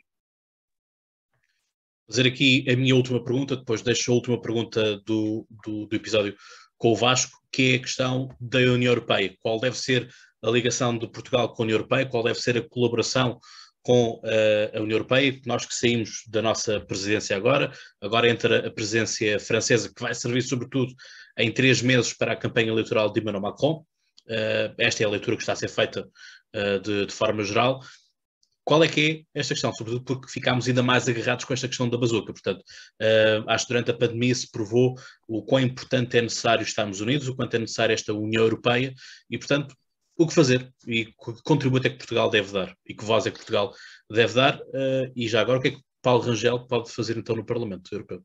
Fazer aqui a minha última pergunta, depois deixo a última pergunta do, do, do episódio com o Vasco, que é a questão da União Europeia. Qual deve ser a ligação de Portugal com a União Europeia? Qual deve ser a colaboração com uh, a União Europeia, nós que saímos da nossa presidência agora, agora entra a presidência francesa, que vai servir sobretudo em três meses para a campanha eleitoral de Emmanuel Macron. Uh, esta é a leitura que está a ser feita uh, de, de, forma geral. Qual é que é esta questão? Sobretudo porque ficámos ainda mais agarrados com esta questão da bazuca. Portanto, uh, acho que durante a pandemia se provou o quão importante é necessário estarmos unidos, o quanto é necessário esta União Europeia e, portanto, o que fazer e que contributo é que Portugal deve dar e que voz é que Portugal deve dar e já agora o que é que Paulo Rangel pode fazer então no Parlamento Europeu?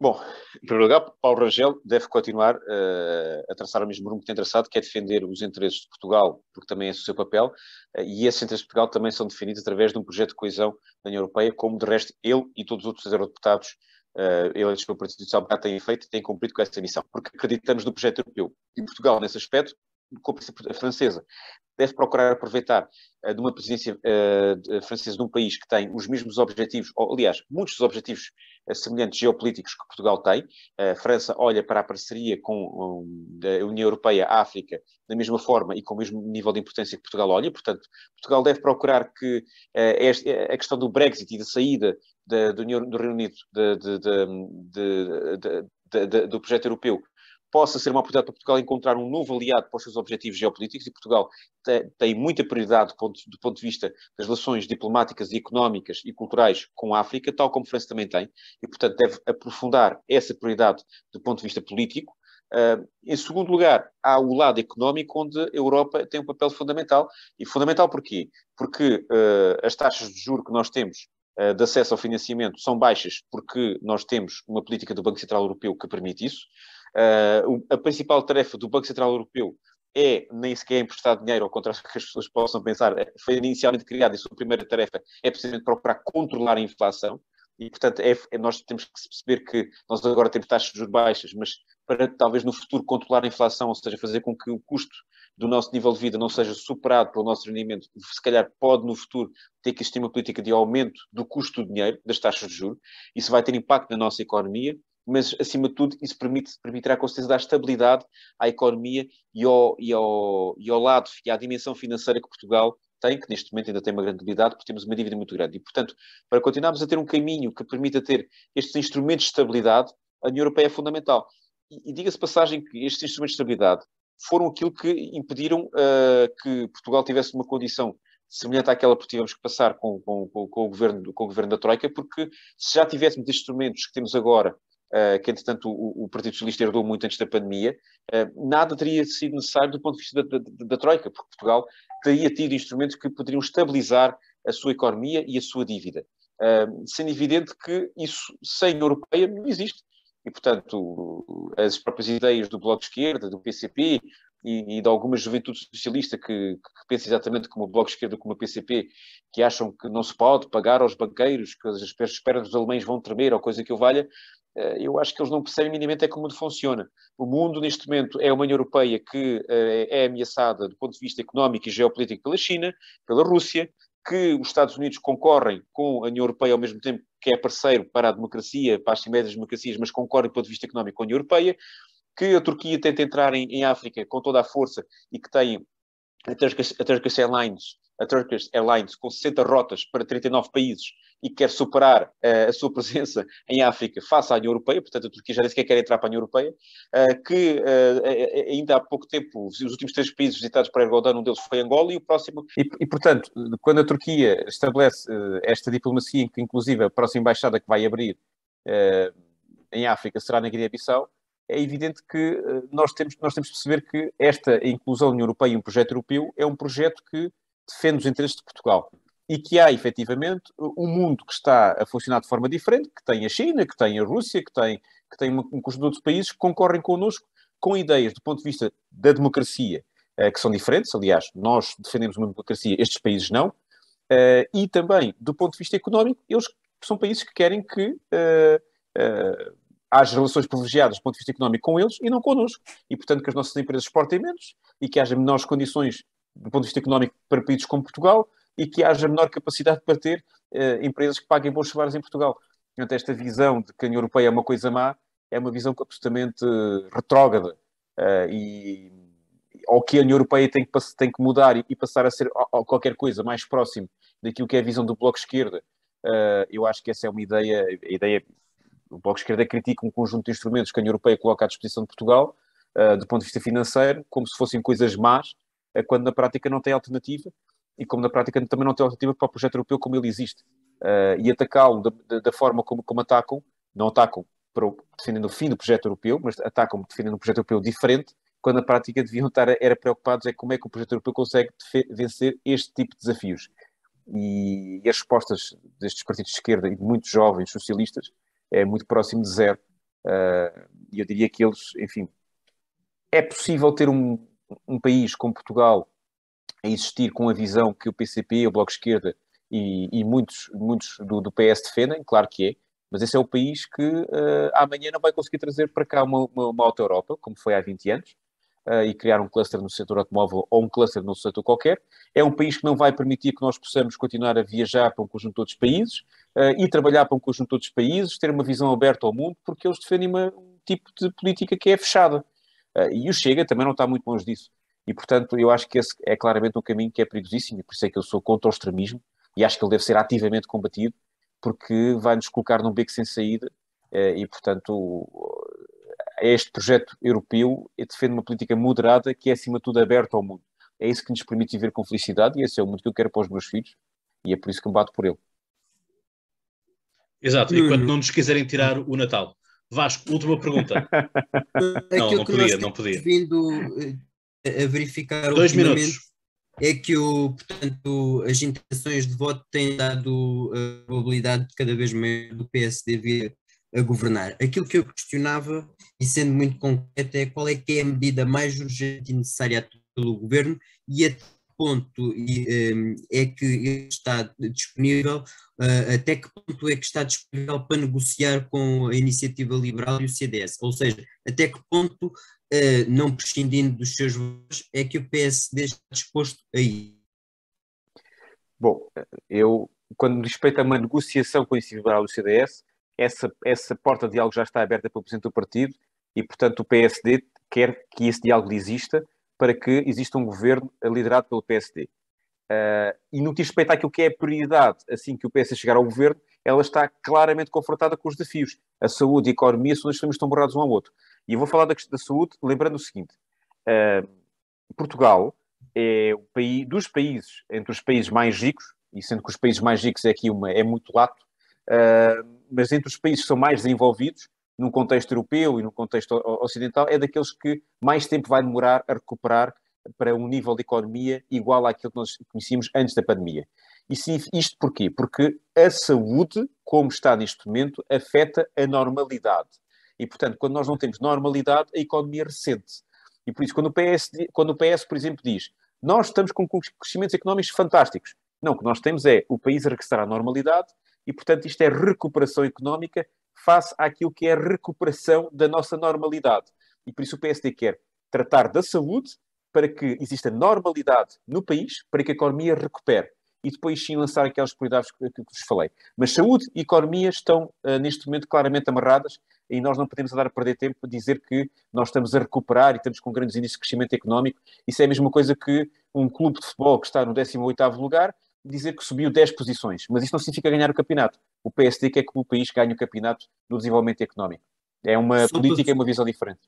Bom, em primeiro lugar, Paulo Rangel deve continuar uh, a traçar o mesmo rumo que tem traçado, que é defender os interesses de Portugal, porque também é o seu papel, uh, e esses interesses de Portugal também são definidos através de um projeto de coesão da União Europeia, como de resto ele e todos os outros eurodeputados uh, eleitos pelo Partido Social têm feito e têm cumprido com essa missão, porque acreditamos no projeto europeu. E Portugal, nesse aspecto, a francesa deve procurar aproveitar uh, de uma presidência uh, francesa de um país que tem os mesmos objetivos, ou, aliás, muitos dos objetivos uh, semelhantes geopolíticos que Portugal tem. A França olha para a parceria com a União Europeia, a África, da mesma forma e com o mesmo nível de importância que Portugal olha. Portanto, Portugal deve procurar que a questão do Brexit e da saída da, do, do Reino Unido de, de, de, do projeto europeu possa ser uma oportunidade para Portugal encontrar um novo aliado para os seus objetivos geopolíticos e Portugal tem, muita prioridade do ponto, do ponto, de vista das relações diplomáticas e económicas e culturais com a África, tal como a França também tem, e portanto deve aprofundar essa prioridade do ponto de vista político. Uh, em segundo lugar, há o lado económico, onde a Europa tem um papel fundamental. E fundamental porquê? Porque uh, as taxas de juro que nós temos uh, de acesso ao financiamento são baixas porque nós temos uma política do Banco Central Europeu que permite isso. Uh, a principal tarefa do Banco Central Europeu é nem sequer emprestar dinheiro, ao contrário do que as pessoas possam pensar, é, foi inicialmente criada e sua primeira tarefa é precisamente procurar controlar a inflação. E, portanto, é, é, nós temos que perceber que nós agora temos taxas de juros baixas, mas para talvez no futuro controlar a inflação, ou seja, fazer com que o custo do nosso nível de vida não seja superado pelo nosso rendimento, se calhar pode no futuro ter que existir uma política de aumento do custo do dinheiro, das taxas de juros. Isso vai ter impacto na nossa economia mas acima de tudo isso permite, permitirá com certeza dar estabilidade à economia e ao, e, ao, e ao lado e à dimensão financeira que Portugal tem, que neste momento ainda tem uma grande debilidade, porque temos uma dívida muito grande. E, portanto, para continuarmos a ter um caminho que permita ter estes instrumentos de estabilidade, a União Europeia é fundamental. E, e diga-se passagem que estes instrumentos de estabilidade foram aquilo que impediram uh, que Portugal tivesse uma condição semelhante àquela que tivemos que passar com, com, com, o governo, com o governo da Troika, porque se já tivéssemos instrumentos que temos agora que entretanto o, o, Partido Socialista herdou muito antes da pandemia, uh, nada teria sido necessário do ponto de vista da, da, da, Troika, porque Portugal teria tido instrumentos que poderiam estabilizar a sua economia e a sua dívida. Uh, sendo evidente que isso sem a Europeia não existe. e, portanto, as próprias ideias do Bloco de Esquerda, do PCP e, e de alguma juventude socialista que, que pensa exatamente como o Bloco de Esquerda, como o PCP, que acham que não se pode pagar aos banqueiros, que as pernas dos alemães vão tremer ou coisa que o valha, eh, eu acho que eles não percebem minimamente é o mundo funciona. O mundo, neste momento, é uma União Europeia que eh, é ameaçada do ponto de vista económico e geopolítico pela China, pela Rússia, que os Estados Unidos concorrem com a União Europeia ao mesmo tempo que é parceiro para a democracia, para as cimeiras democracias, mas concorrem do ponto de vista económico com a União Europeia, que a Turquia tenta entrar em, em África com toda a força e que tem a Turkish, a Turkish Airlines a Turkish Airlines com 60 rotas para 39 países e quer superar uh, a sua presença em África face à União Europeia, portanto a Turquia já disse que quer entrar para a União Europeia, uh, que uh, ainda há pouco tempo, os últimos três países visitados por Erdogan, um deles foi Angola e o próximo... E, e portanto, quando a Turquia estabelece esta diplomacia, inclusive a próxima embaixada que vai abrir em África será na Guiné-Bissau, é evidente que nós temos, nós temos de perceber que esta inclusão da União Europeia em um projeto europeu é um projeto que defende os interesses de Portugal. E que há, efetivamente, um mundo que está a funcionar de forma diferente, que tem a China, que tem a Rússia, que tem, que tem um conjunto de países que concorrem connosco com ideias do ponto de vista da democracia, eh, que são diferentes. Aliás, nós defendemos uma democracia, estes países não. Eh, e também, do ponto de vista económico, eles são países que querem que uh, haja relações privilegiadas do ponto de vista económico com eles e não connosco. E, portanto, que as nossas empresas exportem menos e que haja menores condições do ponto de vista económico para países como Portugal e que haja menor capacidade para ter uh, empresas que paguem bons salários em Portugal. Portanto, esta visão de que a União Europeia é uma coisa má é uma visão absolutamente uh, retrógrada uh, e ou que a União Europeia tem que, tem que mudar e, e passar a ser qualquer coisa mais próximo daquilo que é a visão do Bloco Esquerda. eu acho que essa é uma ideia, a ideia o Bloco Esquerda critica um conjunto de instrumentos que a União Europeia coloca à disposição de Portugal, do ponto de vista financeiro, como se fossem coisas más, quando na prática não tem alternativa e como na prática também não tem alternativa para o projeto europeu como ele existe. Uh, e atacá-lo da, da, forma como, como atacam, não atacam o, defendendo o fim do projeto europeu, mas atacam defendendo um projeto europeu diferente, quando na prática deviam estar era preocupados é como é que o projeto europeu consegue vencer este tipo de desafios. E, e, as respostas destes partidos de esquerda e de muitos jovens socialistas é muito próximo de zero. Uh, e eu diria que eles, enfim, é possível ter um, um país como Portugal a existir com a visão que o PCP, o Bloco Esquerda e, e muitos, muitos do, do, PS defendem, claro que é, mas esse é o país que uh, amanhã não vai conseguir trazer para cá uma, uma, uma auto-Europa, como foi há 20 anos, uh, e criar um cluster no setor automóvel ou um cluster no setor qualquer. É um país que não vai permitir que nós possamos continuar a viajar para um conjunto de outros países uh, e trabalhar para um conjunto de outros países, ter uma visão aberta ao mundo, porque eles defendem uma, um tipo de política que é fechada. Uh, e o Chega também não está muito longe disso. E, portanto, eu acho que esse é claramente um caminho que é perigosíssimo, e por isso é que eu sou contra o extremismo, e acho que ele deve ser ativamente combatido, porque vai-nos colocar num beco sem saída, uh, e, portanto, este projeto europeu defende uma política moderada que é, acima de tudo, aberta ao mundo. É isso que nos permite viver com felicidade, e esse é o mundo que eu quero para os meus filhos, e é por isso que me bato por ele. Exato, enquanto não nos quiserem tirar o Natal. Vasco, última pergunta. não, não podia, não podia. Vindo eh, a verificar Dois minutos. É que o, portanto, as intenções de voto têm dado a probabilidade de cada vez maior do PSD vir a governar. Aquilo que eu questionava, e sendo muito concreto, é qual é que é a medida mais urgente e necessária pelo governo e até ponto ehm, é que está disponível, uh, até que ponto é que está disponível para negociar com a Iniciativa Liberal e o CDS, ou seja, até que ponto, uh, não prescindindo dos seus votos, é que o PSD está disposto a ir? Bom, eu, quando respeito a uma negociação com a Iniciativa Liberal e o CDS, essa, essa porta de diálogo já está aberta pelo Presidente do Partido e, portanto, o PSD quer que esse diálogo exista para que exista um governo liderado pelo PSD. Uh, ah, e no que diz respeito àquilo que é a prioridade, assim que o PSD chegar ao governo, ela está claramente confrontada com os desafios. A saúde e a economia são dois temas que estão borrados um ao outro. E eu vou falar da, da saúde, lembrando o seguinte: uh, Portugal é o país, dos países, entre os países mais ricos, e sendo que os países mais ricos é aqui uma, é muito lato, uh, mas entre os países que são mais desenvolvidos, num contexto europeu e num contexto ocidental, é daqueles que mais tempo vai demorar a recuperar para um nível de economia igual àquilo que nós conhecíamos antes da pandemia. E isto porquê? Porque a saúde, como está neste momento, afeta a normalidade. E, portanto, quando nós não temos normalidade, a economia recente. E por isso, quando o PS, quando o PS por exemplo, diz nós estamos com crescimentos económicos fantásticos. Não, o que nós temos é o país a regressar à normalidade e, portanto, isto é recuperação económica face àquilo que é a recuperação da nossa normalidade. E por isso o PSD quer tratar da saúde para que exista normalidade no país, para que a economia recupere. E depois sim lançar aquelas prioridades que, que vos falei. Mas saúde e economia estão uh, neste momento claramente amarradas e nós não podemos andar a perder tempo a dizer que nós estamos a recuperar e estamos com grandes índices de crescimento económico. Isso é a mesma coisa que um clube de futebol que está no 18º lugar dizer que subiu 10 posições. Mas isso não significa ganhar o campeonato. O PSD quer que o país ganhe o campeonato no desenvolvimento económico. É uma Só política e uma visão diferente.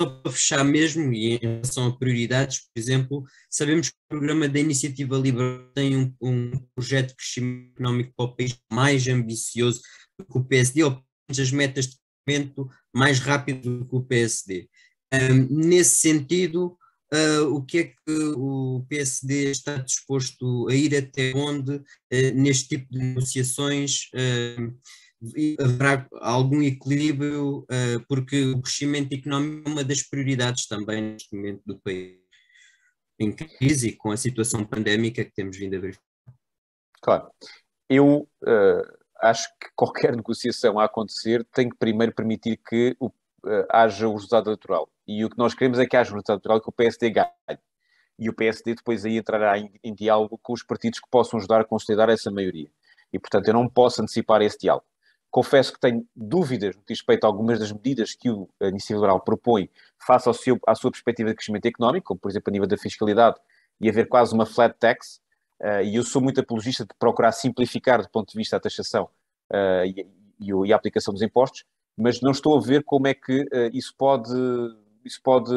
Só para fechar mesmo, e em relação a prioridades, por exemplo, sabemos que o programa da Iniciativa Liberal tem um, um projeto de crescimento económico para o país mais ambicioso do que o PSD, ou as metas de crescimento mais rápido do que o PSD. Um, nesse sentido, uh, o que é que o PSD está disposto a ir até onde uh, neste tipo de negociações uh, haverá algum equilíbrio, porque o crescimento económico é uma das prioridades também neste momento do país, em crise e com a situação pandémica que temos vindo a verificar. Claro. Eu acho que qualquer negociação a acontecer tem que primeiro permitir que o, haja o resultado eleitoral. E o que nós queremos é que haja resultado eleitoral que o PSD ganhe. E o PSD depois aí entrará em, em diálogo com os partidos que possam ajudar a consolidar essa maioria. E, portanto, eu não posso antecipar esse diálogo. Confesso que tenho dúvidas no que respeito a algumas das medidas que o Iniciativa Liberal propõe face ao seu, à sua perspectiva de crescimento económico, como, por exemplo, a nível da fiscalidade e haver quase uma flat tax. Uh, e eu sou muito apologista de procurar simplificar do ponto de vista da taxação uh, e, e, e, a aplicação dos impostos, mas não estou a ver como é que uh, isso pode isso pode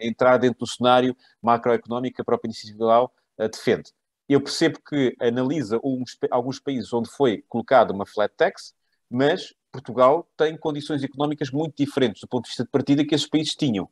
entrar dentro do cenário macroeconómico que a própria iniciativa liberal uh, defende. Eu percebo que analisa uns, alguns países onde foi colocada uma flat tax, mas Portugal tem condições económicas muito diferentes do ponto de vista de partida que esses países tinham.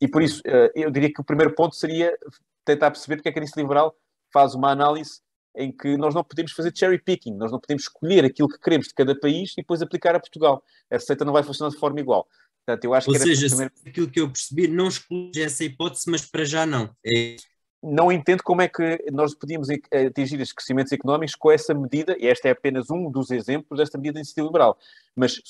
E por isso, uh, eu diria que o primeiro ponto seria tentar perceber porque é que a iniciativa liberal faz uma análise em que nós não podemos fazer cherry picking, nós não podemos escolher aquilo que queremos de cada país e depois aplicar a Portugal. A receita não vai funcionar de forma igual. Portanto, eu acho Ou que seja, primeiro... aquilo que eu percebi, não exclui essa hipótese, mas para já não. É... Não entendo como é que nós podíamos atingir estes crescimentos económicos com essa medida, e esta é apenas um dos exemplos desta medida de iniciativa liberal. Mas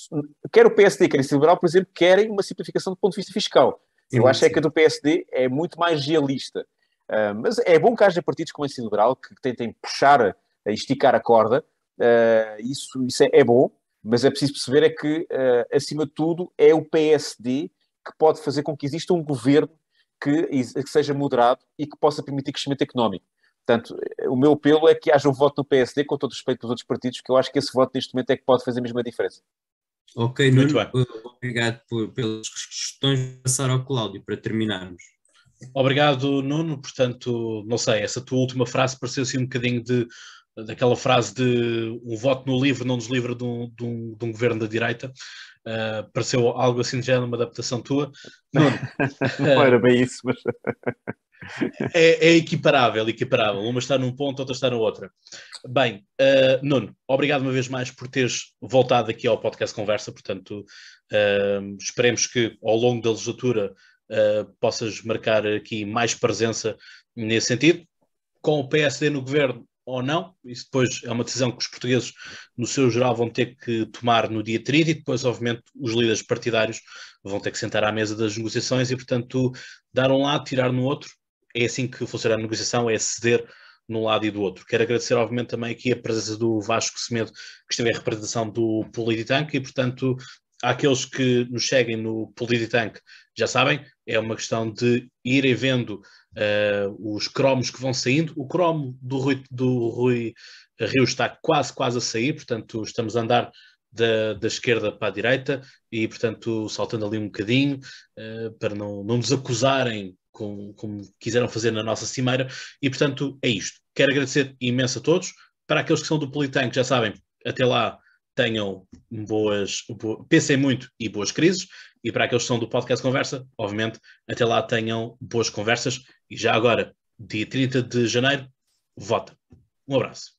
quer o PSD, quer a iniciativa liberal, por exemplo, querem uma simplificação do ponto de vista fiscal. Eu sim, acho é que a do PSD é muito mais realista. Uh, mas é bom que haja partidos como a iniciativa liberal que tentem puxar, esticar a corda. Uh, isso, isso é, é bom mas é preciso perceber é que, uh, acima de tudo, é o PSD que pode fazer com que exista um governo que, que seja moderado e que possa permitir crescimento económico. Portanto, o meu apelo é que haja um voto no PSD, com todo respeito pelos outros partidos, que eu acho que esse voto neste momento é que pode fazer a mesma diferença. Ok, Muito Nuno, bem. obrigado por, pelas questões. Passar ao Cláudio para terminarmos. Obrigado, Nuno. Portanto, não sei, essa tua última frase pareceu assim um bocadinho de daquela frase de um voto no livro não nos livra de um, de um, de um governo da direita. Uh, pareceu algo assim de género, uma adaptação tua. Nuno, não era bem isso, mas. é, é, equiparável, equiparável. Uma está num ponto, outra está na outra. Bem, uh, Nuno, obrigado uma vez mais por teres voltado aqui ao podcast Conversa. Portanto, uh, esperemos que ao longo da legislatura uh, possas marcar aqui mais presença nesse sentido. Com o PSD no governo, ou não. Isso depois é uma decisão que os portugueses, no seu geral, vão ter que tomar no dia 30 e depois, obviamente, os líderes partidários vão ter que sentar à mesa das negociações e, portanto, dar um lado, tirar no outro. É assim que funciona a negociação, é ceder num lado e do outro. Quero agradecer, obviamente, também aqui a presença do Vasco Semedo, que esteve em representação do Polititank e, portanto, aqueles que nos seguem no Polititank já sabem, é uma questão de irem vendo uh, os cromos que vão saindo. O cromo do Rui, do Rui Rio está quase, quase a sair, portanto, estamos a andar da, da esquerda para a direita e, portanto, saltando ali um bocadinho uh, para não, não nos acusarem como, como quiseram fazer na nossa cimeira. E, portanto, é isto. Quero agradecer imenso a todos. Para aqueles que são do Politank, já sabem, até lá tenham boas, pensem muito e boas crises. E para aqueles que são do podcast Conversa, obviamente, até lá tenham boas conversas. E já agora, dia 30 de janeiro, vota. Um abraço.